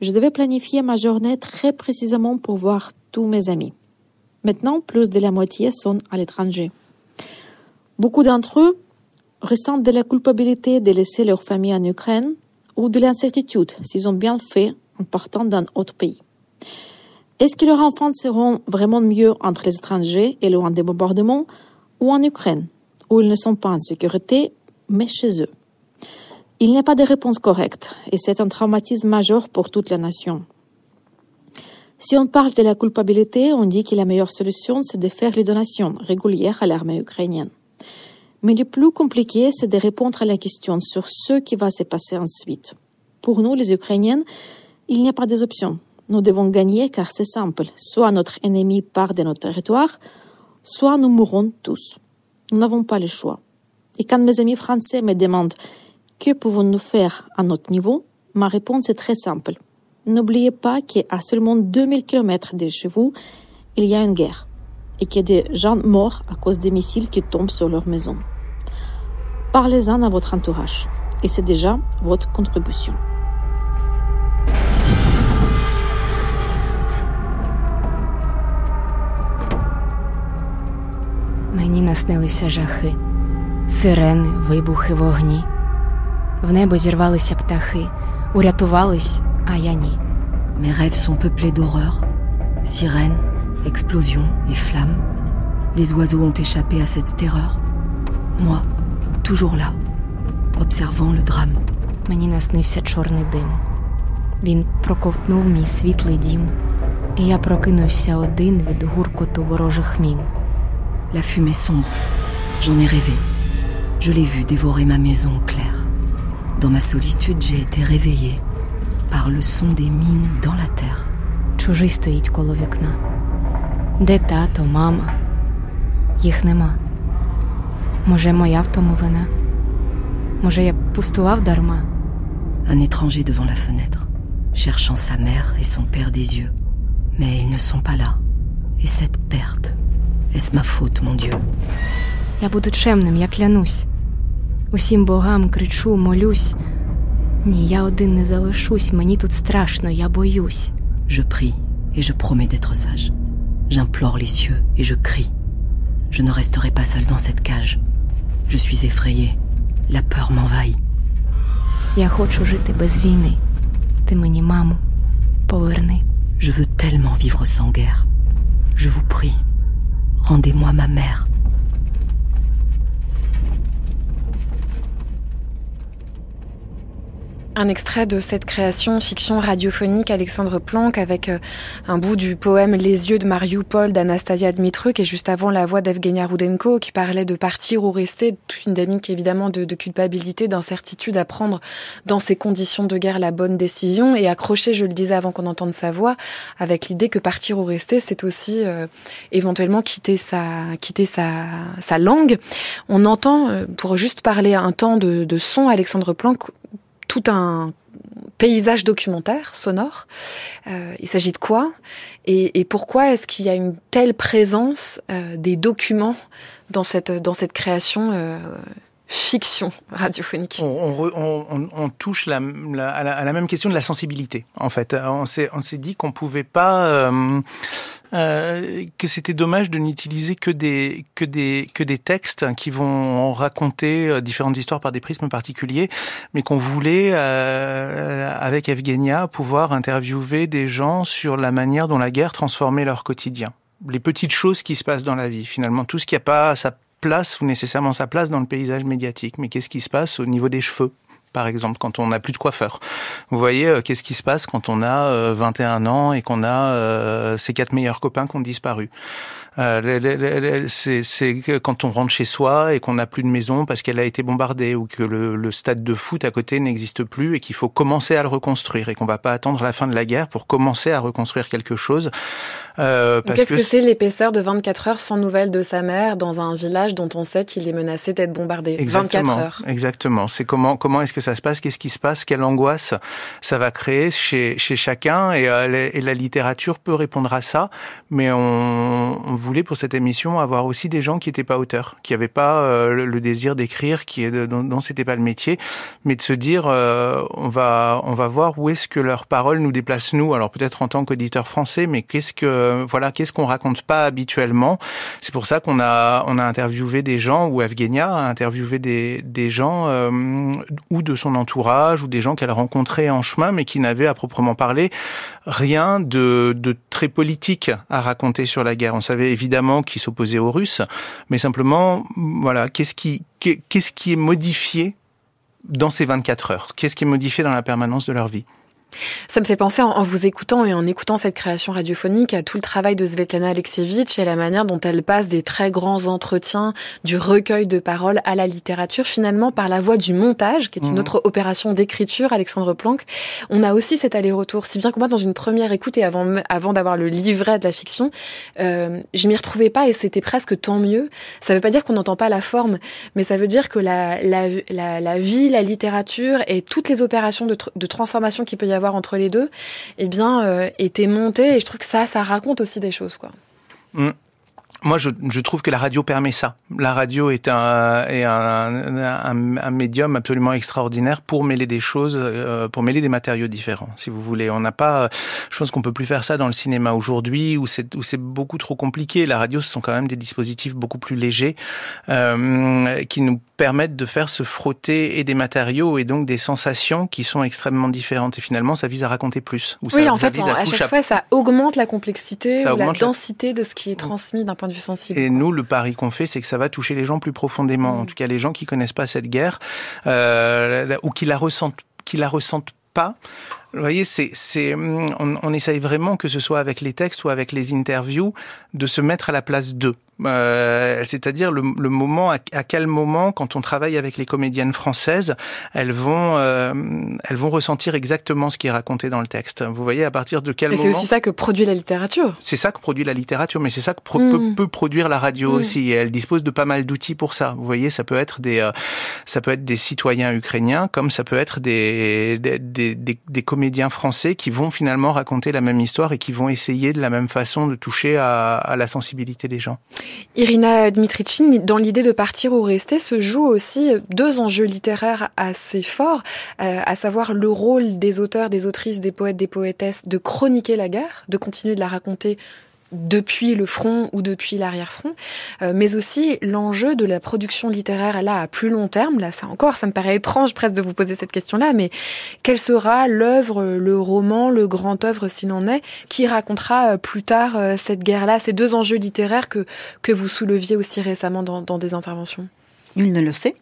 je devais planifier ma journée très précisément pour voir tous mes amis. Maintenant, plus de la moitié sont à l'étranger. Beaucoup d'entre eux ressentent de la culpabilité de laisser leur famille en Ukraine ou de l'incertitude s'ils ont bien fait en partant d'un autre pays. Est-ce que leurs enfants seront vraiment mieux entre les étrangers et loin des bombardements ou en Ukraine, où ils ne sont pas en sécurité, mais chez eux? Il n'y a pas de réponse correcte et c'est un traumatisme majeur pour toute la nation. Si on parle de la culpabilité, on dit que la meilleure solution, c'est de faire les donations régulières à l'armée ukrainienne. Mais le plus compliqué, c'est de répondre à la question sur ce qui va se passer ensuite. Pour nous, les Ukrainiennes, il n'y a pas des. Nous devons gagner car c'est simple. Soit notre ennemi part de notre territoire, soit nous mourrons tous. Nous n'avons pas le choix. Et quand mes amis français me demandent que pouvons-nous faire à notre niveau, ma réponse est très simple. N'oubliez pas qu'à seulement 2000 km de chez vous, il y a une guerre et qu'il y a des gens morts à cause des missiles qui tombent sur leur maison. Parlez-en à votre entourage et c'est déjà votre contribution. Мені наснилися жахи, сирени, вибухи, вогні. В небо зірвалися птахи, урятувались, а я ні. Mes rêves sont peuplés d'horreurs, sirènes, explosions et flammes. Les oiseaux ont échappé à cette terreur. Moi, toujours là, observant le drame. Мені наснився чорний дим. Він проковтнув мій світлий дім, і я прокинувся один від гуркоту ворожих мін. La fumée sombre, j'en ai rêvé. Je l'ai vu dévorer ma maison claire. Dans ma solitude, j'ai été réveillée par le son des mines dans la terre. Чужий стоїть коло вікна. Де тато, мама? Їх нема. Може, моя в тому вина? Може, я пустував дарма? Un étranger devant la fenêtre, cherchant sa mère et son père des yeux. Mais ils ne sont pas là. Et cette perte, est-ce ma faute, mon Dieu Я буду чемним, я клянусь. Усім богам кричу, молюсь. Ні, я один не залишусь, мені тут страшно, я боюсь. Je prie et je promets d'être sage. J'implore les cieux et je crie. Je ne resterai pas seul dans cette cage. Je suis effrayée. La peur m'envahit. Я хочу жити без війни. Ти мені, маму, поверни. Je veux tellement vivre sans guerre. Je vous prie, rendez-moi ma mère. Un extrait de cette création fiction radiophonique Alexandre Planck avec euh, un bout du poème Les yeux de Mariupol d'Anastasia Dmitruk et juste avant la voix d'Evgenia Rudenko qui parlait de partir ou rester, toute une dynamique évidemment de, culpabilité, d'incertitude à prendre dans ces conditions de guerre la bonne décision et accrocher, je le disais avant qu'on entende sa voix, avec l'idée que partir ou rester, c'est aussi euh, éventuellement quitter sa quitter sa, sa langue. On entend, euh, pour juste parler un temps de, de son, Alexandre Planck tout un paysage documentaire sonore. Euh, il s'agit de quoi et, et, pourquoi est-ce qu'il y a une telle présence euh, des documents dans cette dans cette création euh, fiction radiophonique? On, on, on, on touche la, la, à, la, à, la, même question de la sensibilité, en fait. On s'est dit qu'on pouvait pas euh, que c'était dommage de n'utiliser que des que des que des textes qui vont raconter euh, différentes histoires par des prismes particuliers, mais qu'on voulait euh, avec Evgenia pouvoir interviewer des gens sur la manière dont la guerre transformait leur quotidien, les petites choses qui se passent dans la vie. Finalement, tout ce qui n'a pas sa place ou nécessairement sa place dans le paysage médiatique, mais qu'est-ce qui se passe au niveau des cheveux? Par exemple, quand on n'a plus de coiffeur. Vous voyez, euh, qu'est-ce qui se passe quand on a 21 euh, ans et qu'on a euh, ses quatre meilleurs copains qui ont disparu? Euh, c'est quand on rentre chez soi et qu'on n'a plus de maison parce qu'elle a été bombardée ou que le, le stade de foot à côté n'existe plus et qu'il faut commencer à le reconstruire et qu'on va pas attendre la fin de la guerre pour commencer à reconstruire quelque chose. Euh, Qu'est-ce que, c'est l'épaisseur de 24 heures sans nouvelles de sa mère dans un village dont on sait qu'il est menacé d'être bombardé? Exactement, 24 heures. Exactement. C'est comment comment est-ce que ça se passe? Qu'est-ce qui se passe? Quelle angoisse ça va créer chez chez chacun? Et, euh, et la littérature peut répondre à ça, mais on, on voulait pour cette émission avoir aussi des gens qui n'étaient pas auteurs, qui n'avaient pas euh, le, désir d'écrire, qui dont, dont c'était pas le métier, mais de se dire euh, on va on va voir où est-ce que leurs paroles nous déplacent nous. Alors peut-être en tant qu'auditeur français, mais qu'est-ce que voilà qu'est-ce qu'on raconte pas habituellement? C'est pour ça qu'on a on a interviewé des gens ou Evgenia a interviewé des des gens euh, ou de son entourage ou des gens qu'elle rencontrait en chemin, mais qui n'avaient à proprement parler rien de de très politique à raconter sur la guerre. On savait évidemment qui s'opposait aux Russes, mais simplement, voilà, qu'est-ce qui, qu'est-ce qui est modifié dans ces 24 heures? Qu'est-ce qui est modifié dans la permanence de leur vie? Ça me fait penser, en, vous écoutant et en écoutant cette création radiophonique, à tout le travail de Svetlana Alexievitch et la manière dont elle passe des très grands entretiens, du recueil de paroles à la littérature, finalement par la voie du montage, qui est une mhm. autre opération d'écriture, Alexandre Planck. On a aussi cet aller-retour, si bien que moi, dans une première écoute et avant, avant d'avoir le livret de la fiction, euh, je m'y retrouvais pas et c'était presque tant mieux. Ça veut pas dire qu'on n'entend pas la forme, mais ça veut dire que la, la, la, la vie, la littérature et toutes les opérations de, de transformation qu'il peut y avoir entre les deux, eh bien, euh, était monté. Et je trouve que ça, ça raconte aussi des choses, quoi. Mm. Moi, je, trouve que la radio permet ça. La radio est un, est un, un, médium absolument extraordinaire pour mêler des choses, euh, pour mêler des matériaux différents, si vous voulez. On n'a pas, je pense qu'on peut plus faire ça dans le cinéma aujourd'hui, où c'est où c'est beaucoup trop compliqué. La radio, ce sont quand même des dispositifs beaucoup plus légers euh, qui nous permettent de faire se frotter et des matériaux et donc des sensations qui sont extrêmement différentes. Et finalement, ça vise à raconter plus. oui, en fait, à, chaque fois, ça augmente la complexité ou la densité de ce qui est transmis d'un point de vue sensible. Et nous, le pari qu'on fait, c'est que ça va toucher les gens plus profondément. En mm. tout cas, les gens qui connaissent pas cette guerre euh, ou qui la ressentent, qui la ressentent pas. Vous voyez, c'est, c'est, on, on essaye vraiment que ce soit avec les textes ou avec les interviews de se mettre à la place d'eux. Euh, c'est-à-dire le, le, moment à, quel moment, quand on travaille avec les comédiennes françaises, elles vont euh, elles vont ressentir exactement ce qui est raconté dans le texte. Vous voyez à partir de quel moment C'est aussi ça que produit la littérature. C'est ça que produit la littérature, mais c'est ça que hmm. peut, produire la radio aussi. Et elle dispose de pas mal d'outils pour ça. Vous voyez, ça peut être des euh, ça peut être des citoyens ukrainiens, comme ça peut être des des, des, des comédiens français qui vont finalement raconter la même histoire et qui vont essayer de la même façon de toucher à, à la sensibilité des gens. Irina Dmitrichine, dans l'idée de partir ou rester, se joue aussi deux enjeux littéraires assez forts, euh, à savoir le rôle des auteurs, des autrices, des poètes, des poétesses de chroniquer la guerre, de continuer de la raconter depuis le front ou depuis l'arrière-front, euh, mais aussi l'enjeu de la production littéraire là à plus long terme. Là, ça encore, ça me paraît étrange presque de vous poser cette question-là, mais quelle sera l'œuvre, le roman, le grand œuvre s'il en est, qui racontera euh, plus tard euh, cette guerre-là, ces deux enjeux littéraires que que vous souleviez aussi récemment dans, dans des interventions? Il ne le sait.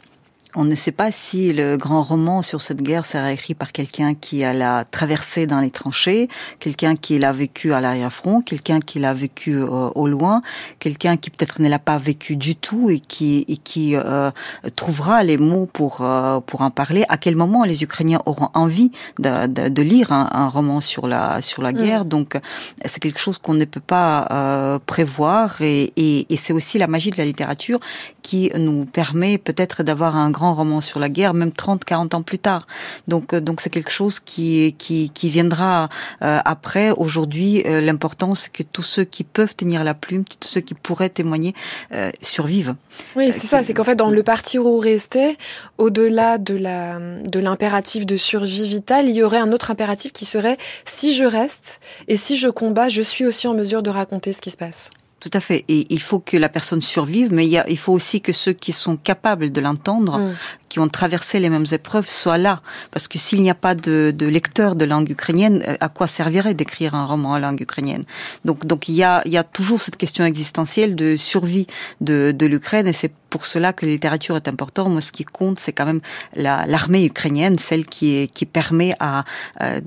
On ne sait pas si le grand roman sur cette guerre sera écrit par quelqu'un qui a la traversé dans les tranchées, quelqu'un qui l'a vécu à l'arrière-front, quelqu'un qui l'a vécu euh, au loin, quelqu'un qui peut-être ne l'a pas vécu du tout et qui, et qui euh, trouvera les mots pour euh, pour en parler. À quel moment les Ukrainiens auront envie de, de, de lire un, un, roman sur la sur la mm. guerre? Donc c'est quelque chose qu'on ne peut pas prévoir et, et, et c'est aussi la magie de la littérature qui nous permet peut-être d'avoir un grand roman sur la guerre, même 30, 40 ans plus tard. Donc, donc c'est quelque chose qui, qui, qui viendra après. Aujourd'hui, l'important, c'est que tous ceux qui peuvent tenir la plume, tous ceux qui pourraient témoigner, survivent. Oui, c'est ça. C'est qu'en fait, dans le parti ou rester, au-delà de la de l'impératif de survie vitale, il y aurait un autre impératif qui serait si je reste et si je combats, je suis aussi en mesure de raconter ce qui se passe. Tout à fait. Et il faut que la personne survive, mais il, y a, il faut aussi que ceux qui sont capables de l'entendre, mm. qui ont traversé les mêmes épreuves, soient là. Parce que s'il n'y a pas de, de lecteur de langue ukrainienne, euh, à quoi servirait d'écrire un roman en langue ukrainienne? Donc, donc il y a, il y a toujours cette question existentielle de survie de, de l'Ukraine, et c'est pour cela que la littérature est importante. Moi, ce qui compte, c'est quand même l'armée ukrainienne, celle qui, est, qui permet à, à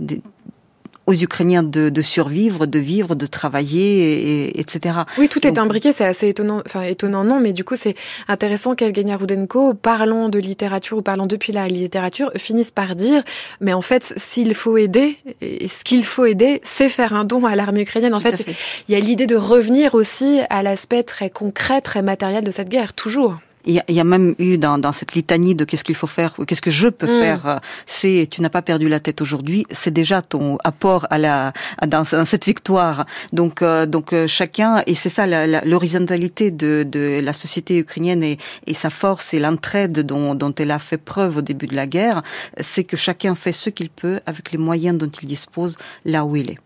aux Ukrainiens de, de, survivre, de vivre, de travailler, et, etc. Oui, tout est imbriqué, c'est assez étonnant, enfin étonnant non, mais du coup c'est intéressant qu'Evgenia Rudenko, parlant de littérature ou parlant depuis la littérature, finisse par dire, mais en fait, s'il faut aider, et ce qu'il faut aider, c'est faire un don à l'armée ukrainienne. En fait, il y a l'idée de revenir aussi à l'aspect très concret, très matériel de cette guerre, toujours. Il y, a, même eu dans, dans cette litanie de qu'est-ce qu'il faut faire, qu'est-ce que je peux mm. faire, euh, c'est tu n'as pas perdu la tête aujourd'hui, c'est déjà ton apport à la dans, cette victoire. Donc euh, donc euh, chacun et c'est ça l'horizontalité de, de la société ukrainienne et, et sa force et l'entraide dont, dont elle a fait preuve au début de la guerre, c'est que chacun fait ce qu'il peut avec les moyens dont il dispose là où il est.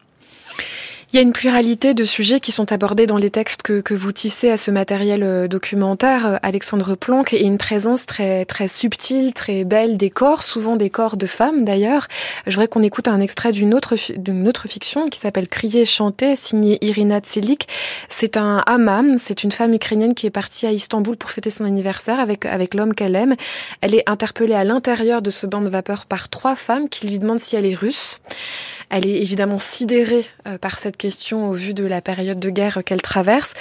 Il y a une pluralité de sujets qui sont abordés dans les textes que, que vous tissez à ce matériel euh, documentaire, euh, Alexandre Planck, et une présence très très subtile, très belle des corps, souvent des corps de femmes d'ailleurs. Je voudrais qu'on écoute un extrait d'une autre d'une autre fiction qui s'appelle Crier chanter, signée Irina Tselik. C'est un hammam, c'est une femme ukrainienne qui est partie à Istanbul pour fêter son anniversaire avec avec l'homme qu'elle aime. Elle est interpellée à l'intérieur de ce banc de vapeur par trois femmes qui lui demandent si elle est russe. Elle est évidemment sidérée euh, par cette question au vu de la période de guerre qu'elle traverse.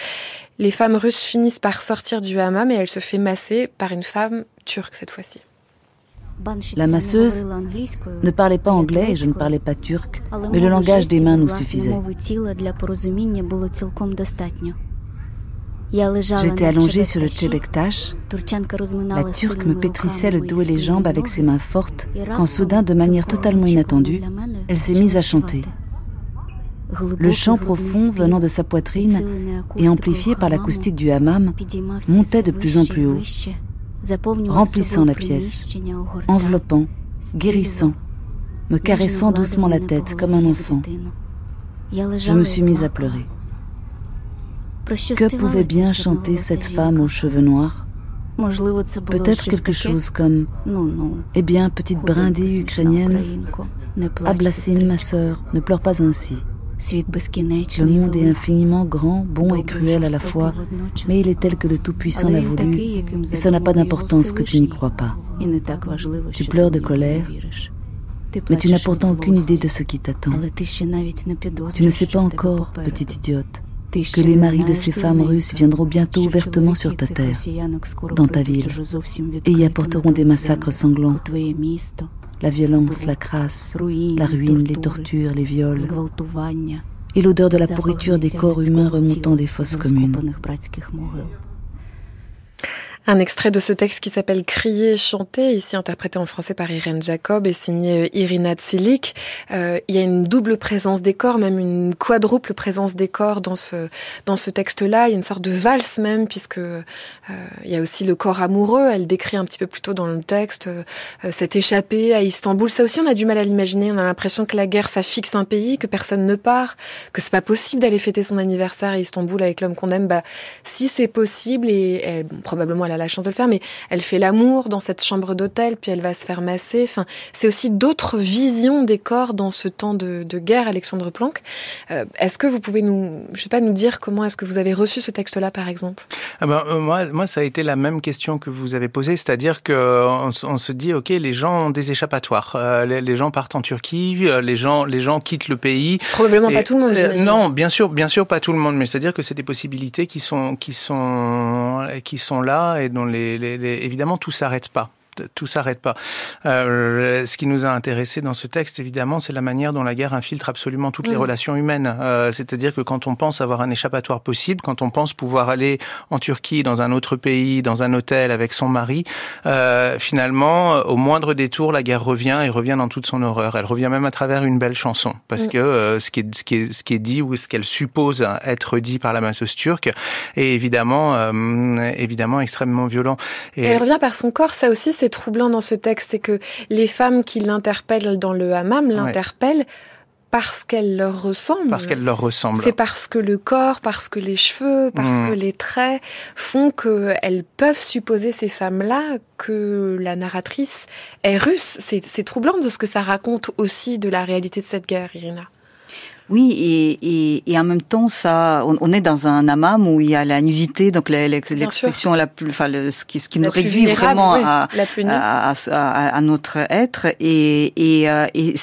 Les femmes russes finissent par sortir du hammam et elle se fait masser par une femme turque cette fois-ci. La masseuse ne parlait pas anglais et je ne parlais pas turc, mais le langage des mains nous suffisait. J'étais allongée sur le tchebektash. La Turque me pétrissait le dos et les jambes avec ses mains fortes, quand soudain, de manière totalement inattendue, elle s'est mise à chanter. Le chant profond venant de sa poitrine et amplifié par l'acoustique du hammam montait de plus en plus haut, remplissant la pièce, enveloppant, guérissant, me caressant doucement la tête comme un enfant. Je me suis mise à pleurer. Que pouvait bien chanter cette femme aux cheveux noirs? Peut-être quelque chose comme Eh bien, petite brindille ukrainienne, Ablassim, ma sœur, ne pleure pas ainsi. Le monde est infiniment grand, bon et cruel à la fois, mais il est tel que le Tout-Puissant l'a voulu, et ça n'a pas d'importance que tu n'y crois pas. Tu pleures de colère, mais tu n'as pourtant aucune idée de ce qui t'attend. Tu ne sais pas encore, petite idiote, que les maris de ces femmes russes viendront bientôt ouvertement sur ta terre, dans ta ville, et y apporteront des massacres sanglants, la violence, la crasse, la ruine, les tortures, les viols, et l'odeur de la pourriture des corps humains remontant des fosses communes. Un extrait de ce texte qui s'appelle Crier, chanter, ici interprété en français par Irène Jacob et signé euh, Irina Tsilik. Euh, il y a une double présence des corps, même une quadruple présence des corps dans ce dans ce texte-là. Il y a une sorte de valse même, puisque euh, il y a aussi le corps amoureux. Elle décrit un petit peu plus tôt dans le texte euh, cette échappée à Istanbul. Ça aussi, on a du mal à l'imaginer. On a l'impression que la guerre, ça fixe un pays, que personne ne part, que c'est pas possible d'aller fêter son anniversaire à Istanbul avec l'homme qu'on aime. Bah, si c'est possible et, et probablement elle a la chance de le faire, mais elle fait l'amour dans cette chambre d'hôtel, puis elle va se faire masser. Enfin, c'est aussi d'autres visions des corps dans ce temps de, guerre, Alexandre Planck. Euh, est-ce que vous pouvez nous, je sais pas, nous dire comment est-ce que vous avez reçu ce texte-là, par exemple? Ah ben, euh, moi, moi, ça a été la même question que vous avez posée, c'est-à-dire que on, se dit, ok, les gens ont des échappatoires, euh, les, gens partent en Turquie, les gens, les gens quittent le pays. Probablement pas tout le monde. non, bien sûr, bien sûr, pas tout le monde, mais c'est-à-dire que c'est des possibilités qui sont, qui sont, qui sont là dont évidemment tout s'arrête pas. Tout s'arrête pas. Euh, ce qui nous a intéressé dans ce texte, évidemment, c'est la manière dont la guerre infiltre absolument toutes les mm. relations humaines. Euh, c'est-à-dire que quand on pense avoir un échappatoire possible, quand on pense pouvoir aller en Turquie, dans un autre pays, dans un hôtel avec son mari, euh, finalement, au moindre détour, la guerre revient et revient dans toute son horreur. Elle revient même à travers une belle chanson, parce mm. que ce, qui est, ce, qui est, ce qui est dit ou ce qu'elle suppose être dit par la masseuse turque est évidemment, évidemment extrêmement violent. Et elle revient par son corps, ça aussi c'est troublant dans ce texte, c'est que les femmes qui l'interpellent dans le hammam l'interpellent parce qu'elle leur ressemble. Parce qu'elle leur ressemble. C'est parce que le corps, parce que les cheveux, parce hmm. que les traits font qu'elles peuvent supposer ces femmes-là que la narratrice est russe. C'est troublant de ce que ça raconte aussi de la réalité de cette guerre, Irina. Oui, et, et, et, en même temps, ça, on, est dans un amam où il y a la nudité, donc l'expression la plus, enfin, le, ce qui, ce qui nous réduit vraiment à, à, à, notre être. Et, et, euh, et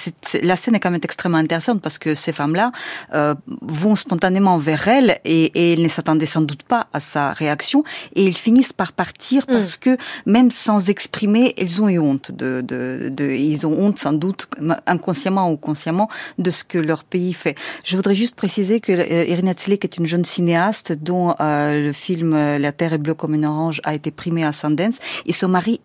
la scène est quand même extrêmement intéressante parce que ces femmes-là euh, vont spontanément vers elle et, et elles ne s'attendaient sans doute pas à sa réaction et ils finissent par partir mm. parce que même sans exprimer, elles ont eu honte de, de, de, ils ont honte sans doute inconsciemment ou consciemment de ce que leur pays fait. Je voudrais juste préciser que euh, Irina Tselik est une jeune cinéaste dont euh, le film euh, La Terre est bleue comme une orange a été primé à Sundance. Et son mari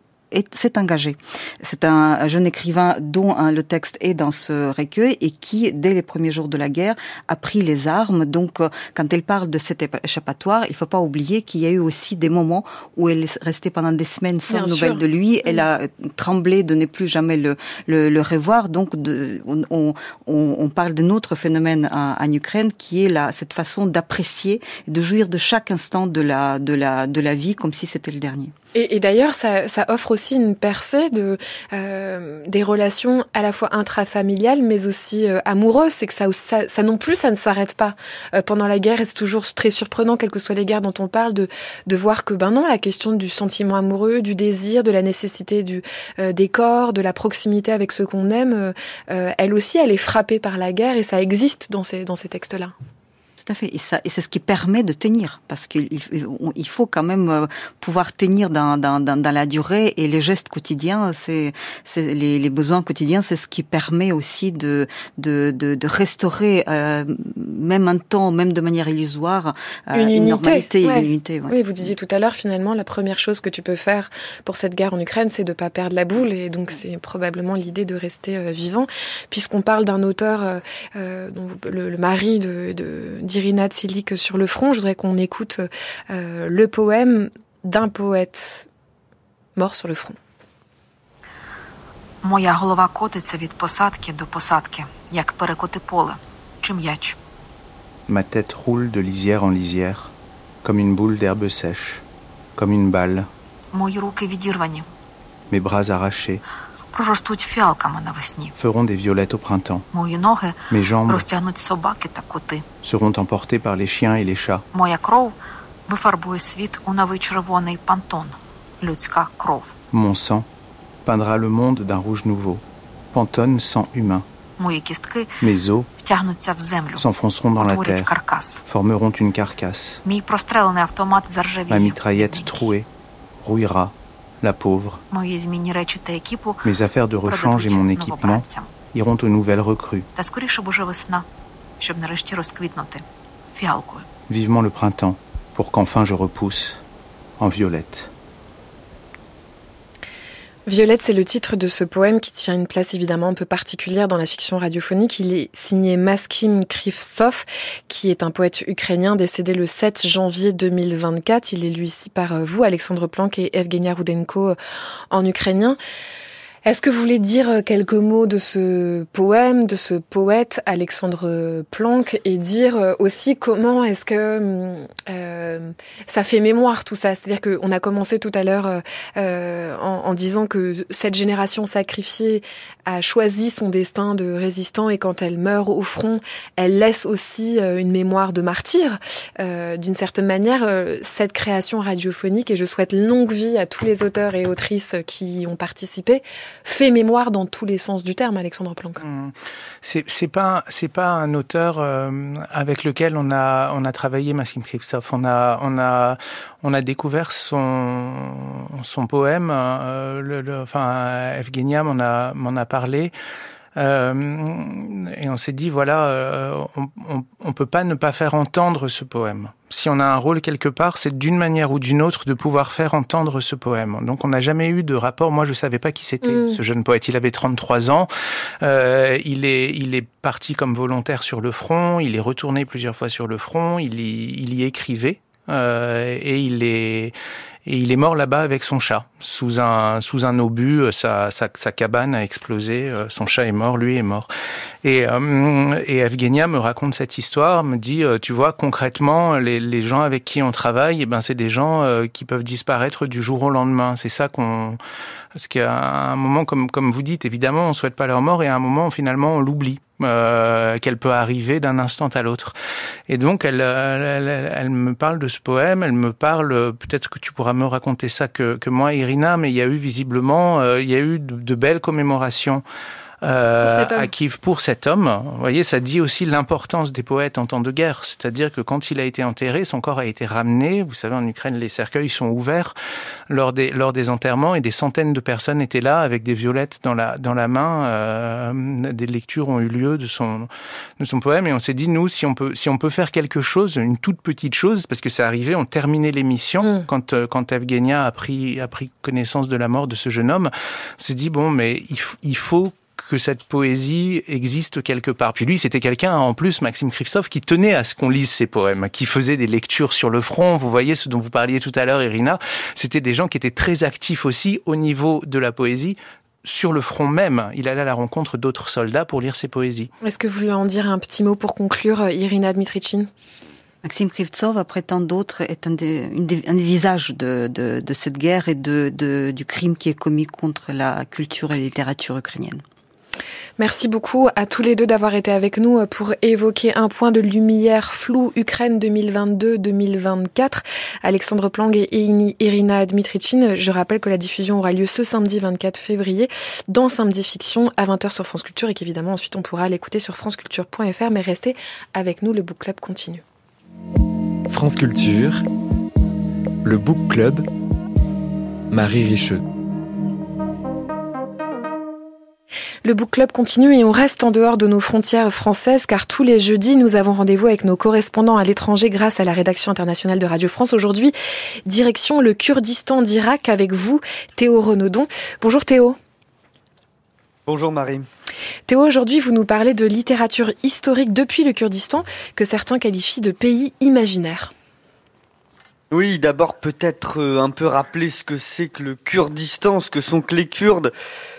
s'est engagé. C'est un jeune écrivain dont hein, le texte est dans ce recueil et qui, dès les premiers jours de la guerre, a pris les armes. Donc, euh, quand elle parle de cet échappatoire, il faut pas oublier qu'il y a eu aussi des moments où elle est restée pendant des semaines sans nouvelles de lui. Elle a tremblé de ne plus jamais le, le, revoir. Donc, de, on, on, on, parle d'un autre phénomène en, en, Ukraine qui est la, cette façon d'apprécier, de jouir de chaque instant de la, de la, de la vie comme si c'était le dernier. Et, et d'ailleurs, ça, ça, offre aussi une percée de euh, des relations à la fois intrafamiliales, mais aussi euh, amoureuses. C'est que ça, ça, ça, non plus, ça ne s'arrête pas euh, pendant la guerre. Et c'est toujours très surprenant, quelles que soient les guerres dont on parle, de de voir que ben non, la question du sentiment amoureux, du désir, de la nécessité du euh, des corps, de la proximité avec ceux qu'on aime, euh, elle aussi, elle est frappée par la guerre et ça existe dans ces dans ces textes-là à fait. Et, ça, et c'est ce qui permet de tenir, parce qu'il il faut quand même euh, pouvoir tenir dans, dans, dans, dans la durée. Et les gestes quotidiens, c'est, c'est les, les, besoins quotidiens, c'est ce qui permet aussi de, de, de, de restaurer, euh, même un temps, même de manière illusoire, euh, une, unité, normalité, une unité. Oui, vous disiez tout à l'heure, finalement, la première chose que tu peux faire pour cette guerre en Ukraine, c'est de pas perdre la boule. Et donc, c'est probablement l'idée de rester euh, vivant, puisqu'on parle d'un auteur, dont le, le, mari de, de Irina Tsilik sur le front. Je voudrais qu'on écoute euh, le poème d'un poète mort sur le front. Моя голова котиться від посадки до посадки, як перекоти поле, чи м'яч. Ma tête roule de lisière en lisière, comme une boule d'herbe sèche, comme une balle. Мої руки відірвані. Mes bras arrachés. feront des violettes au printemps. Mes jambes seront emportées par les chiens et les chats. Mon sang peindra le monde d'un rouge nouveau, pantone sang humain. Mes os s'enfonceront dans la terre, formeront une carcasse. Ma mitraillette trouée rouillera la pauvre. Mes affaires de rechange et mon équipement iront aux nouvelles recrues. Vivement le printemps, pour qu'enfin je repousse en violette. Violette, c'est le titre de ce poème qui tient une place évidemment un peu particulière dans la fiction radiophonique. Il est signé Maskim Krivtsov, qui est un poète ukrainien décédé le 7 janvier 2024. Il est lu ici par euh, vous, Alexandre Planck et Evgenia Rudenko euh, en ukrainien. Est-ce que vous voulez dire euh, quelques mots de ce poème, de ce poète Alexandre Planck, et dire euh, aussi comment est-ce que hum, euh, ça fait mémoire tout ça? C'est-à-dire qu'on a commencé tout à l'heure euh, en, disant que cette génération sacrifiée a choisi son destin de résistant et quand elle meurt au front, elle laisse aussi une mémoire de martyr. D'une certaine manière, cette création radiophonique, et je souhaite longue vie à tous les auteurs et autrices qui y ont participé, fait mémoire dans tous les sens du terme, Alexandre Planck. Mmh. C'est pas c'est pas un auteur avec lequel on a on a travaillé Massim Kripsov. On a on a on a découvert son son poème. le, le, enfin, Evgenia m'en a m'en a parlé. Euh, et on s'est dit, voilà, euh, on, on, peut pas ne pas faire entendre ce poème. Si on a un rôle quelque part, c'est d'une manière ou d'une autre de pouvoir faire entendre ce poème. Donc on n'a jamais eu de rapport. Moi, je savais pas qui c'était, mm. ce jeune poète. Il avait 33 ans. Euh, il est, il est parti comme volontaire sur le front. Il est retourné plusieurs fois sur le front. Il y, il y écrivait. Euh, et il est et il est mort là-bas avec son chat sous un sous un obus. Euh, sa, sa, sa cabane a explosé. Euh, son chat est mort, lui est mort. Et, euh, et Evgenia me raconte cette histoire, me dit, tu vois, concrètement, les, les gens avec qui on travaille, eh ben c'est des gens qui peuvent disparaître du jour au lendemain. C'est ça qu'on parce qu'à un moment, comme, comme vous dites, évidemment, on souhaite pas leur mort et à un moment, finalement, on l'oublie. Euh, qu'elle peut arriver d'un instant à l'autre. Et donc, elle, elle, me parle de ce poème, elle me parle, peut-être que tu pourras me raconter ça que, moi, Irina, mais il y a eu visiblement, euh, il y a eu de belles commémorations euh, à Kiev pour cet homme. Vous voyez, ça dit aussi l'importance des poètes en temps de guerre. C'est-à-dire que quand il a été enterré, son corps a été ramené. Vous savez, en Ukraine, les cercueils sont ouverts lors des, lors des enterrements et des centaines de personnes étaient là avec des violettes dans la, dans la main. Euh, des lectures ont eu lieu de son, de son poème et on s'est dit, nous, si on peut, si on peut faire quelque chose, une toute petite chose, parce que c'est arrivé, on terminait l'émission mm. quand, euh, quand Evgenia a pris, a pris connaissance de la mort de ce jeune homme. On s'est dit, bon, mais il, il faut que cette poésie existe quelque part. Puis lui, c'était quelqu'un, en plus, Maxime Krivtsov, qui tenait à ce qu'on lise ses poèmes, qui faisait des lectures sur le front. Vous voyez ce dont vous parliez tout à l'heure, Irina. C'était des gens qui étaient très actifs aussi au niveau de la poésie, sur le front même, il allait à la rencontre d'autres soldats pour lire ses poésies. Est-ce que vous voulez en dire un petit mot pour conclure, Irina Dmitrichine Maxime Krivtsov, après tant d'autres, est un des, un des visages de, de, de, cette guerre et de, de, du crime qui est commis contre la culture et la littérature ukrainienne. Merci beaucoup à tous les deux d'avoir été avec nous pour évoquer un point de lumière flou Ukraine 2022-2024. Alexandre Plang et Irina Dmitrichine. Je rappelle que la diffusion aura lieu ce samedi 24 février dans Samedi Fiction à 20h sur France Culture et qu'évidemment ensuite on pourra l'écouter sur franceculture.fr mais restez avec nous, le Book Club continue. France Culture, le Book Club, Marie Richeux. Le Book Club continue et on reste en dehors de nos frontières françaises car tous les jeudis, nous avons rendez-vous avec nos correspondants à l'étranger grâce à la rédaction internationale de Radio France. Aujourd'hui, direction le Kurdistan d'Irak avec vous, Théo Renaudon. Bonjour Théo. Bonjour Marie. Théo, aujourd'hui, vous nous parlez de littérature historique depuis le Kurdistan que certains qualifient de pays imaginaire. Oui, d'abord peut-être euh, un peu rappeler ce que c'est que le Kurdistan, ce que sont que les Kurdes.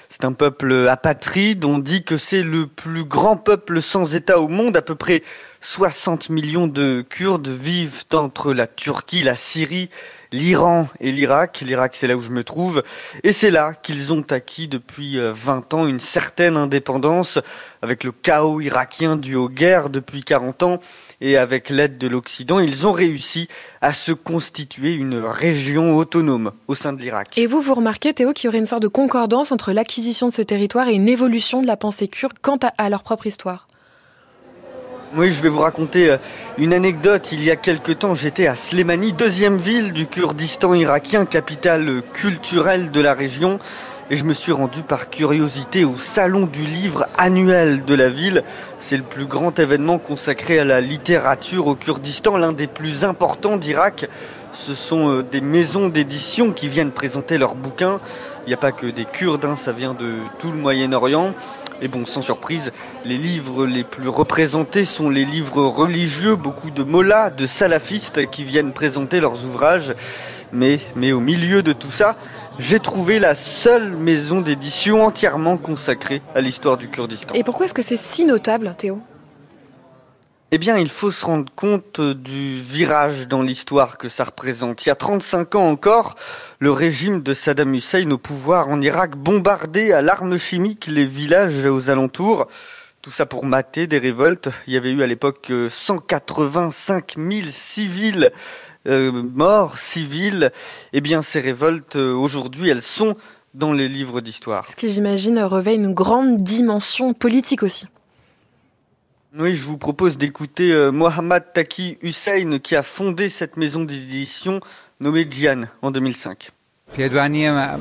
C'est un peuple apatride. On dit que c'est le plus grand peuple sans État au monde. À peu près 60 millions de Kurdes vivent entre la Turquie, la Syrie, l'Iran et l'Irak. L'Irak, c'est là où je me trouve. Et c'est là qu'ils ont acquis depuis 20 euh, ans une certaine indépendance avec le chaos irakien dû aux guerres depuis 40 ans et avec l'aide de l'Occident, ils ont réussi à se constituer une région autonome au sein de l'Irak. Et vous, vous remarquez, Théo, qu'il y aurait une sorte de concordance entre l'acquisition de ce territoire et une évolution de la pensée kurde quant à, leur propre histoire? Oui, je vais vous raconter euh, une anecdote. Il y a quelque temps, j'étais à Slemani, deuxième ville du Kurdistan irakien, capitale culturelle de la région et je me suis rendu par curiosité au Salon du livre annuel de la ville. C'est le plus grand événement consacré à la littérature au Kurdistan, l'un des plus importants d'Irak. Ce sont euh, des maisons d'édition qui viennent présenter leurs bouquins. Il n'y a pas que des Kurdes, hein, ça vient de tout le Moyen-Orient. Et bon, sans surprise, les livres les plus représentés sont les livres religieux, beaucoup de mollahs, de salafistes qui viennent présenter leurs ouvrages. Mais, mais au milieu de tout ça, j'ai trouvé la seule maison d'édition entièrement consacrée à l'histoire du Kurdistan. Et pourquoi est-ce que c'est si notable, Théo? Eh bien, il faut se rendre compte du virage dans l'histoire que ça représente. Il y a 35 ans encore, le régime de Saddam Hussein au pouvoir en Irak bombardait à l'arme chimique les villages aux alentours. Tout ça pour mater des révoltes. Il y avait eu à l'époque 185 000 civils euh, morts civils, eh bien ces révoltes euh, aujourd'hui elles sont dans les livres d'histoire. Ce qui, j'imagine, revêt une grande dimension politique aussi. Oui, je vous propose d'écouter euh, Mohammad Taki Hussein qui a fondé cette maison d'édition nommée Jian en 2005.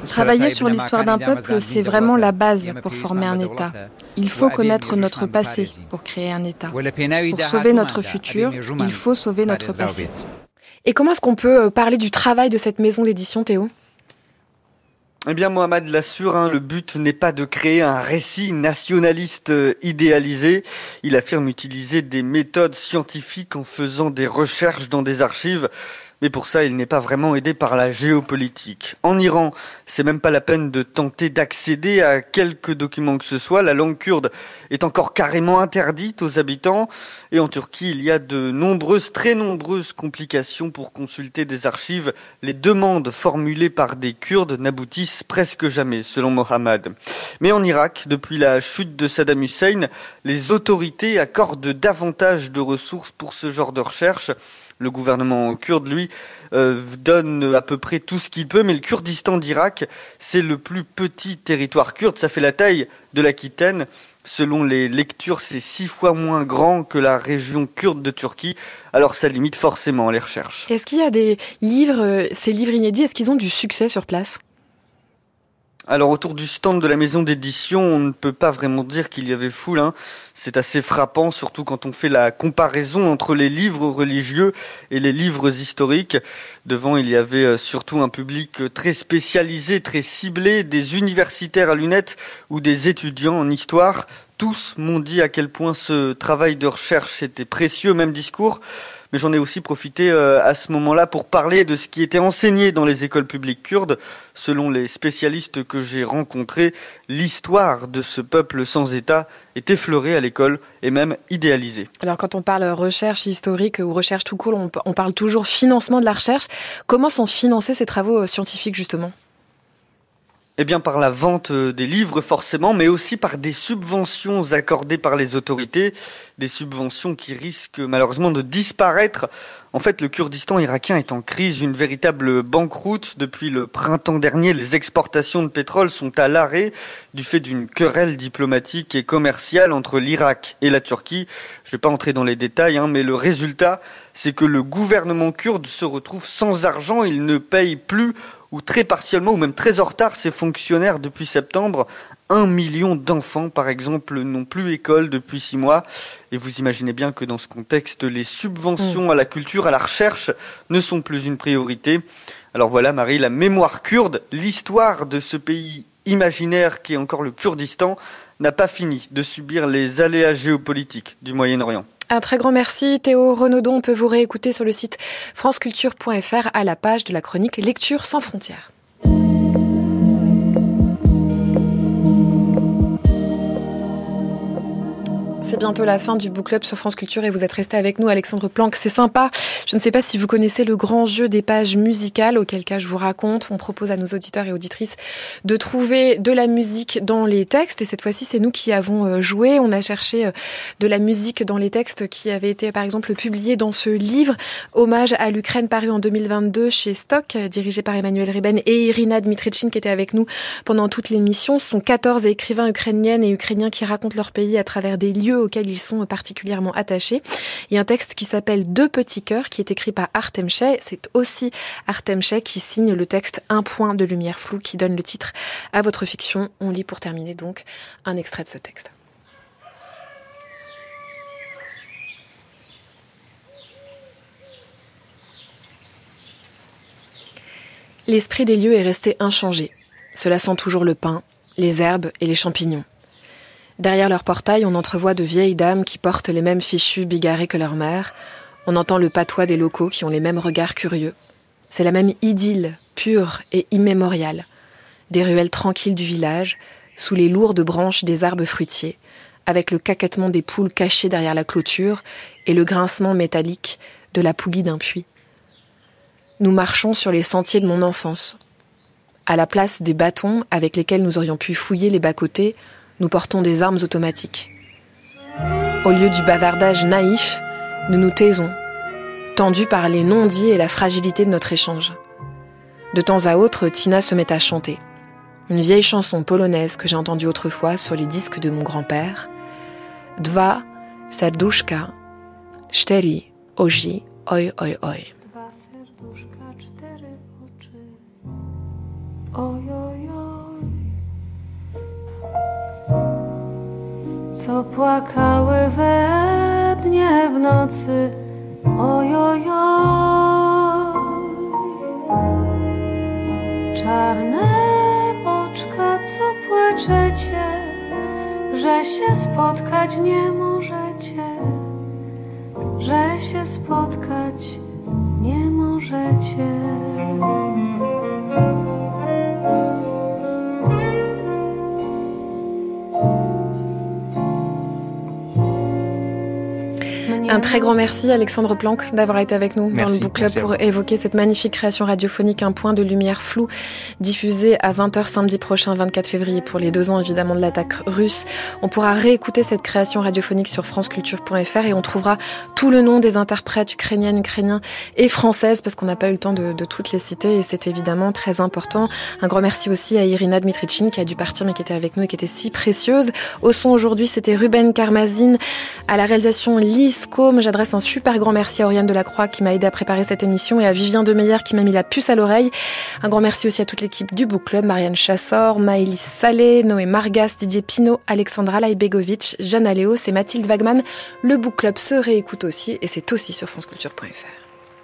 Travailler sur l'histoire d'un peuple, c'est vraiment la base pour former un État. Il faut connaître notre passé pour créer un État. Pour sauver notre futur, il faut sauver notre passé. Et comment est-ce qu'on peut euh, parler du travail de cette maison d'édition, Théo? Eh bien, Mohamed l'assure, hein, le but n'est pas de créer un récit nationaliste euh, idéalisé. Il affirme utiliser des méthodes scientifiques en faisant des recherches dans des archives mais pour ça, il n'est pas vraiment aidé par la géopolitique. En Iran, c'est même pas la peine de tenter d'accéder à quelques documents que ce soit. La langue kurde est encore carrément interdite aux habitants. Et en Turquie, il y a de nombreuses, très nombreuses complications pour consulter des archives. Les demandes formulées par des Kurdes n'aboutissent presque jamais, selon Mohammad. Mais en Irak, depuis la chute de Saddam Hussein, les autorités accordent davantage de ressources pour ce genre de recherche. Le gouvernement kurde, lui, euh, donne à peu près tout ce qu'il peut, mais le Kurdistan d'Irak, c'est le plus petit territoire kurde, ça fait la taille de l'Aquitaine. Selon les lectures, c'est six fois moins grand que la région kurde de Turquie, alors ça limite forcément les recherches. Est-ce qu'il y a des livres, euh, ces livres inédits, est-ce qu'ils ont du succès sur place? Alors autour du stand de la maison d'édition, on ne peut pas vraiment dire qu'il y avait foule. Hein. C'est assez frappant, surtout quand on fait la comparaison entre les livres religieux et les livres historiques. Devant, il y avait euh, surtout un public très spécialisé, très ciblé, des universitaires à lunettes ou des étudiants en histoire. Tous m'ont dit à quel point ce travail de recherche était précieux, même discours mais j'en ai aussi profité euh, à ce moment-là pour parler de ce qui était enseigné dans les écoles publiques kurdes. Selon les spécialistes que j'ai rencontrés, l'histoire de ce peuple sans État est effleurée à l'école et même idéalisée. Alors quand on parle recherche historique ou recherche tout court, on parle toujours financement de la recherche. Comment sont financés ces travaux euh, scientifiques justement? Eh bien par la vente euh, des livres forcément, mais aussi par des subventions accordées par les autorités, des subventions qui risquent malheureusement de disparaître. En fait, le Kurdistan irakien est en crise, une véritable banqueroute. Depuis le printemps dernier, les exportations de pétrole sont à l'arrêt du fait d'une querelle diplomatique et commerciale entre l'Irak et la Turquie. Je ne vais pas entrer dans les détails, hein, mais le résultat, c'est que le gouvernement kurde se retrouve sans argent. Il ne paye plus ou très partiellement, ou même très en retard, ces fonctionnaires depuis septembre. Un million d'enfants, par exemple, n'ont plus école depuis six mois. Et vous imaginez bien que dans ce contexte, les subventions mm. à la culture, à la recherche, ne sont plus une priorité. Alors voilà, Marie, la mémoire kurde, l'histoire de ce pays imaginaire qui est encore le Kurdistan, n'a pas fini de subir les aléas géopolitiques du Moyen-Orient. Un très grand merci Théo Renaudon. On peut vous réécouter sur le site franceculture.fr à la page de la chronique Lecture sans frontières. C'est bientôt la fin du Book Club sur France Culture et vous êtes resté avec nous, Alexandre Planck. C'est sympa. Je ne sais pas si vous connaissez le grand jeu des pages musicales, auquel cas je vous raconte. On propose à nos auditeurs et auditrices de trouver de la musique dans les textes. Et cette fois-ci, c'est nous qui avons euh, joué. On a cherché euh, de la musique dans les textes qui avaient été, par exemple, publiés dans ce livre, Hommage à l'Ukraine, paru en 2022 chez Stock, dirigé par Emmanuel Riben et Irina Dmitrichin, qui était avec nous pendant toute l'émission. Ce sont 14 écrivains ukrainiennes et ukrainiens qui racontent leur pays à travers des lieux auxquels ils sont particulièrement attachés. Il y a un texte qui s'appelle Deux petits cœurs qui est écrit par Artem. C'est aussi Artem qui signe le texte Un point de lumière floue qui donne le titre à votre fiction. On lit pour terminer donc un extrait de ce texte. L'esprit des lieux est resté inchangé. Cela sent toujours le pain, les herbes et les champignons. Derrière leur portail, on entrevoit de vieilles dames qui portent les mêmes fichus bigarrés que leur mère. On entend le patois des locaux qui ont les mêmes regards curieux. C'est la même idylle, pure et immémoriale. Des ruelles tranquilles du village, sous les lourdes branches des arbres fruitiers, avec le caquettement des poules cachées derrière la clôture et le grincement métallique de la poulie d'un puits. Nous marchons sur les sentiers de mon enfance. À la place des bâtons avec lesquels nous aurions pu fouiller les bas-côtés, nous portons des armes automatiques. Au lieu du bavardage naïf, nous nous taisons, tendus par les non-dits et la fragilité de notre échange. De temps à autre, Tina se met à chanter. une vieille chanson polonaise que j'ai entendue autrefois sur les disques de mon grand-père. Dwa serduszka, cztery oji, oj, oj, oj. Oj, oj, oj. Co płakały we dnie w nocy, oj, oj, oj. Czarne oczka, co płaczecie, że się spotkać nie możecie, że się spotkać nie możecie. Un très grand merci Alexandre Planck d'avoir été avec nous dans le Book Club pour évoquer cette magnifique création radiophonique Un point de lumière flou diffusée à 20h samedi prochain 24 février pour les deux ans évidemment de l'attaque russe. On pourra réécouter cette création radiophonique sur franceculture.fr et on trouvera tout le nom des interprètes ukrainiennes, ukrainiens et françaises parce qu'on n'a pas eu le temps de, de, toutes les citer et c'est évidemment très important. Un grand merci aussi à Irina Dmitrichin qui a dû partir mais qui était avec nous et qui était si précieuse. Au son aujourd'hui c'était Ruben Karmazine à la réalisation Lise J'adresse un super grand merci à Oriane Delacroix qui m'a aidé à préparer cette émission et à Vivien Demeyer qui m'a mis la puce à l'oreille. Un grand merci aussi à toute l'équipe du Book Club, Marianne Chassor, Maëlys Salé, Noé Margas, Didier Pinault, Alexandra Laibegovic, Jeanne Aléos et Mathilde Wagman. Le Book Club se réécoute aussi et c'est aussi sur franceculture.fr.